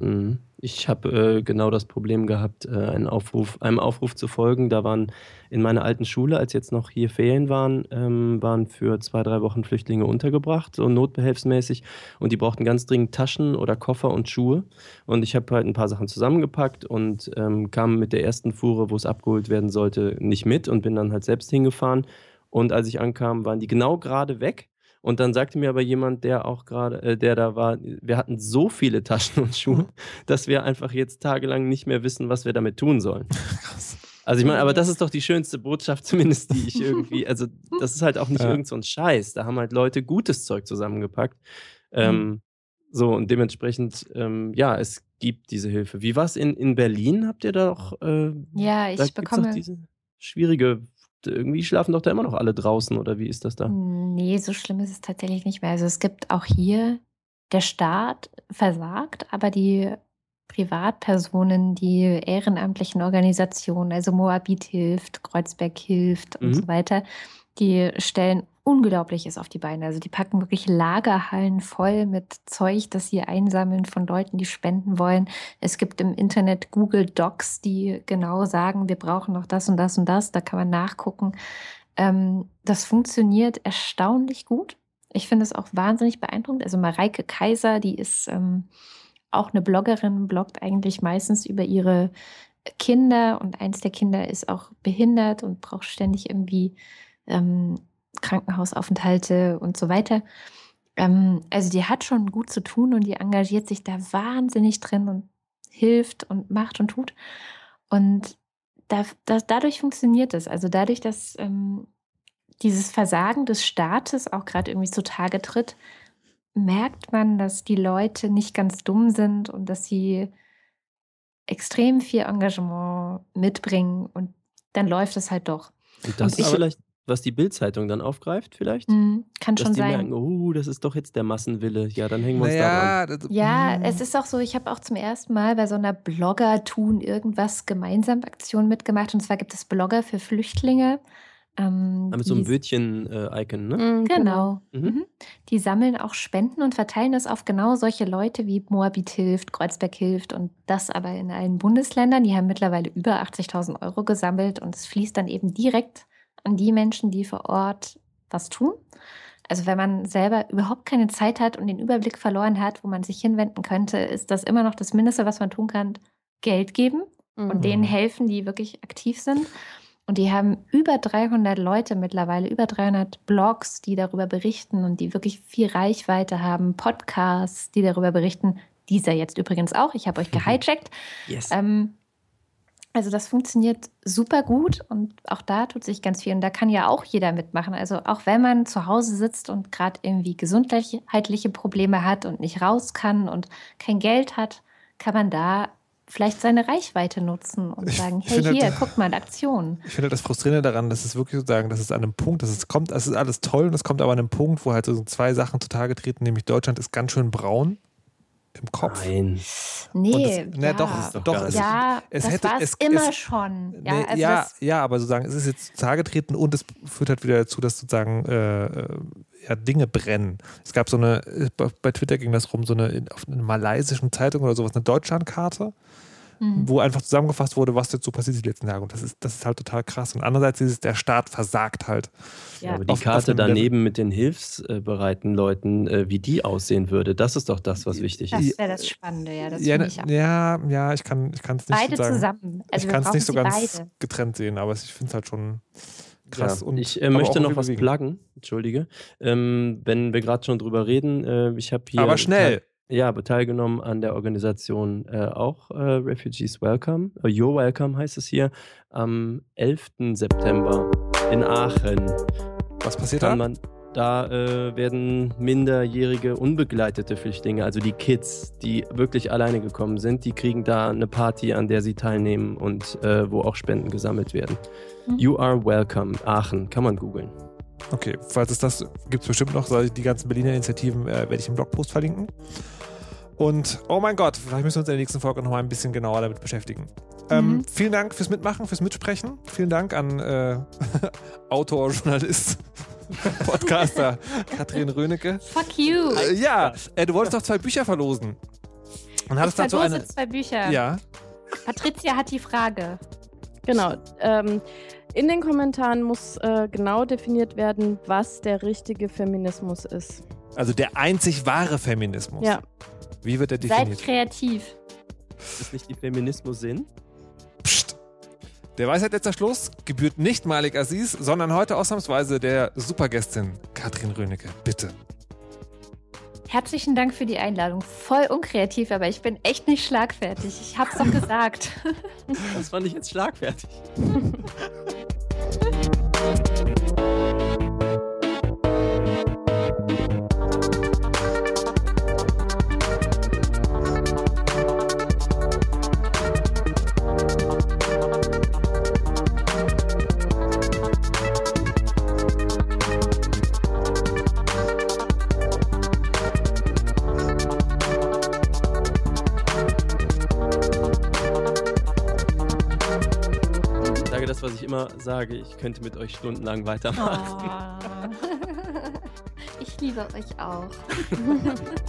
Mhm. Ich habe äh, genau das Problem gehabt, äh, Aufruf, einem Aufruf zu folgen. Da waren in meiner alten Schule, als jetzt noch hier Ferien waren, ähm, waren für zwei, drei Wochen Flüchtlinge untergebracht, so notbehelfsmäßig. Und die brauchten ganz dringend Taschen oder Koffer und Schuhe. Und ich habe halt ein paar Sachen zusammengepackt und ähm, kam mit der ersten Fuhre, wo es abgeholt werden sollte, nicht mit und bin dann halt selbst hingefahren. Und als ich ankam, waren die genau gerade weg. Und dann sagte mir aber jemand, der auch gerade, äh, der da war, wir hatten so viele Taschen und Schuhe, mhm. dass wir einfach jetzt tagelang nicht mehr wissen, was wir damit tun sollen. Krass. Also ich meine, aber das ist doch die schönste Botschaft, zumindest die ich irgendwie, also das ist halt auch nicht ja. irgend so ein Scheiß. Da haben halt Leute gutes Zeug zusammengepackt. Ähm, mhm. so, und dementsprechend, ähm, ja, es gibt diese Hilfe. Wie war es in, in Berlin? Habt ihr da auch, äh, ja, ich bekomme diese schwierige irgendwie schlafen doch da immer noch alle draußen oder wie ist das da? Nee, so schlimm ist es tatsächlich nicht mehr. Also es gibt auch hier, der Staat versagt, aber die Privatpersonen, die ehrenamtlichen Organisationen, also Moabit hilft, Kreuzberg hilft und mhm. so weiter, die stellen Unglaubliches auf die Beine. Also die packen wirklich Lagerhallen voll mit Zeug, das sie einsammeln von Leuten, die spenden wollen. Es gibt im Internet Google Docs, die genau sagen, wir brauchen noch das und das und das. Da kann man nachgucken. Ähm, das funktioniert erstaunlich gut. Ich finde es auch wahnsinnig beeindruckend. Also Mareike Kaiser, die ist ähm, auch eine Bloggerin, bloggt eigentlich meistens über ihre Kinder und eins der Kinder ist auch behindert und braucht ständig irgendwie ähm, Krankenhausaufenthalte und so weiter. Ähm, also die hat schon gut zu tun und die engagiert sich da wahnsinnig drin und hilft und macht und tut. Und da, da, dadurch funktioniert es. Also dadurch, dass ähm, dieses Versagen des Staates auch gerade irgendwie zutage tritt, merkt man, dass die Leute nicht ganz dumm sind und dass sie extrem viel Engagement mitbringen und dann läuft es halt doch. Und das und ist vielleicht, was die Bildzeitung dann aufgreift, vielleicht? Mm, kann Dass schon die sein. merken, oh, das ist doch jetzt der Massenwille. Ja, dann hängen wir uns Naja, daran. das, Ja, mm. es ist auch so, ich habe auch zum ersten Mal bei so einer Blogger tun irgendwas gemeinsam Aktion mitgemacht. Und zwar gibt es Blogger für Flüchtlinge. Ähm, Ah, Mit so einem die- Wötchen-Icon, ne? Mhm, Genau. Mhm. Mhm. Die sammeln auch Spenden und verteilen es auf genau solche Leute wie Moabit hilft, Kreuzberg hilft und das aber in allen Bundesländern. Die haben mittlerweile über 80.000 Euro gesammelt und es fließt dann eben direkt an die Menschen, die vor Ort was tun. Also wenn man selber überhaupt keine Zeit hat und den Überblick verloren hat, wo man sich hinwenden könnte, ist das immer noch das Mindeste, was man tun kann, Geld geben Mhm. und denen helfen, die wirklich aktiv sind. Und die haben über 300 Leute mittlerweile, über 300 Blogs, die darüber berichten und die wirklich viel Reichweite haben, Podcasts, die darüber berichten. Dieser jetzt übrigens auch. Ich habe euch gehijackt. Yes. Ähm, also das funktioniert super gut und auch da tut sich ganz viel. Und da kann ja auch jeder mitmachen. Also auch wenn man zu Hause sitzt und gerade irgendwie gesundheitliche Probleme hat und nicht raus kann und kein Geld hat, kann man da vielleicht seine Reichweite nutzen und Ich- sagen, ich hey finde hier, halt- guck mal, Aktion. Ich finde das Frustrierende daran, dass es wirklich so sagen, dass es an einem Punkt, dass es kommt, es ist alles toll und es kommt aber an einem Punkt, wo halt so zwei Sachen zutage treten, nämlich Deutschland ist ganz schön braun im Kopf. Nein. Nee, Und das- ja, na, doch, ist doch doch, es- ja es das hätte- war es- es immer es- schon. Ja, Nee, also ja, ja, aber sozusagen, es ist jetzt zutage getreten und es führt halt wieder dazu, dass sozusagen äh, äh, ja, Dinge brennen. Es gab so eine, bei, Twitter ging das rum, so eine in- auf einer malaysischen Zeitung oder sowas, eine Deutschlandkarte, Mhm. wo einfach zusammengefasst wurde, was jetzt so passiert ist die letzten Tage. Und das ist, das ist halt total krass. Und andererseits ist es, der Staat versagt halt. ja. Aber die Auf- auf Karte Level. daneben mit den hilfsbereiten Leuten, äh, wie die aussehen würde, das ist doch das, was wichtig das ist. wäre das Spannende, ja. Das ja, finde ich auch. ja, ja, ich kann es nicht Beide zusammen. Also ich kann es nicht so ganz beide. getrennt sehen, aber ich finde es halt schon krass. Ja, und, ich äh, möchte noch was pluggen, entschuldige. Ähm, wenn wir gerade schon drüber reden, äh, ich habe hier. Aber schnell. Ja, aber teilgenommen an der Organisation äh, auch äh, Refugees Welcome. Äh, You're Welcome heißt es hier. Am 11. September in Aachen Was passiert da? kann man. Da äh, werden minderjährige, unbegleitete Flüchtlinge, also die Kids, die wirklich alleine gekommen sind, die kriegen da eine Party, an der sie teilnehmen und äh, wo auch Spenden gesammelt werden. Mhm. You are welcome, Aachen, kann man googeln. Okay, falls es das gibt es bestimmt noch, soll ich die ganzen Berliner Initiativen äh, werde ich im Blogpost verlinken. Und oh mein Gott, vielleicht müssen wir uns in der nächsten Folge noch mal ein bisschen genauer damit beschäftigen. Ähm, Mhm. vielen Dank fürs Mitmachen, fürs Mitsprechen. Vielen Dank an äh, Autor, Journalist, Podcaster Katrin Rönecke. Fuck you. Äh, ja, äh, du wolltest doch zwei Bücher verlosen. Und Ich hattest dazu verlose eine. zwei Bücher. Ja, Patricia hat die Frage. Genau. Ähm, in den Kommentaren muss äh, genau definiert werden, was der richtige Feminismus ist. also der einzig wahre Feminismus. Ja. Wie wird der Seid definiert? kreativ. Ist das nicht die Feminismus-Sinn? Psst. Der Weisheit letzter Schluss gebührt nicht Malik Aziz, sondern heute ausnahmsweise der Supergästin Katrin Rönecke. Bitte. Herzlichen Dank für die Einladung. Voll unkreativ, aber ich bin echt nicht schlagfertig. Ich hab's doch gesagt. Das fand ich jetzt schlagfertig. sage ich könnte mit euch stundenlang weitermachen. Oh. Ich liebe euch auch.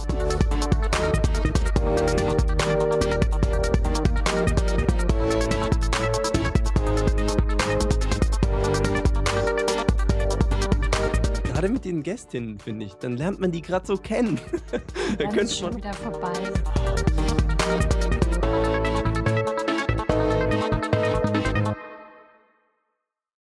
Gerade mit den Gästinnen, finde ich. Dann lernt man die gerade so kennen. da Dann ist schon wieder vorbei.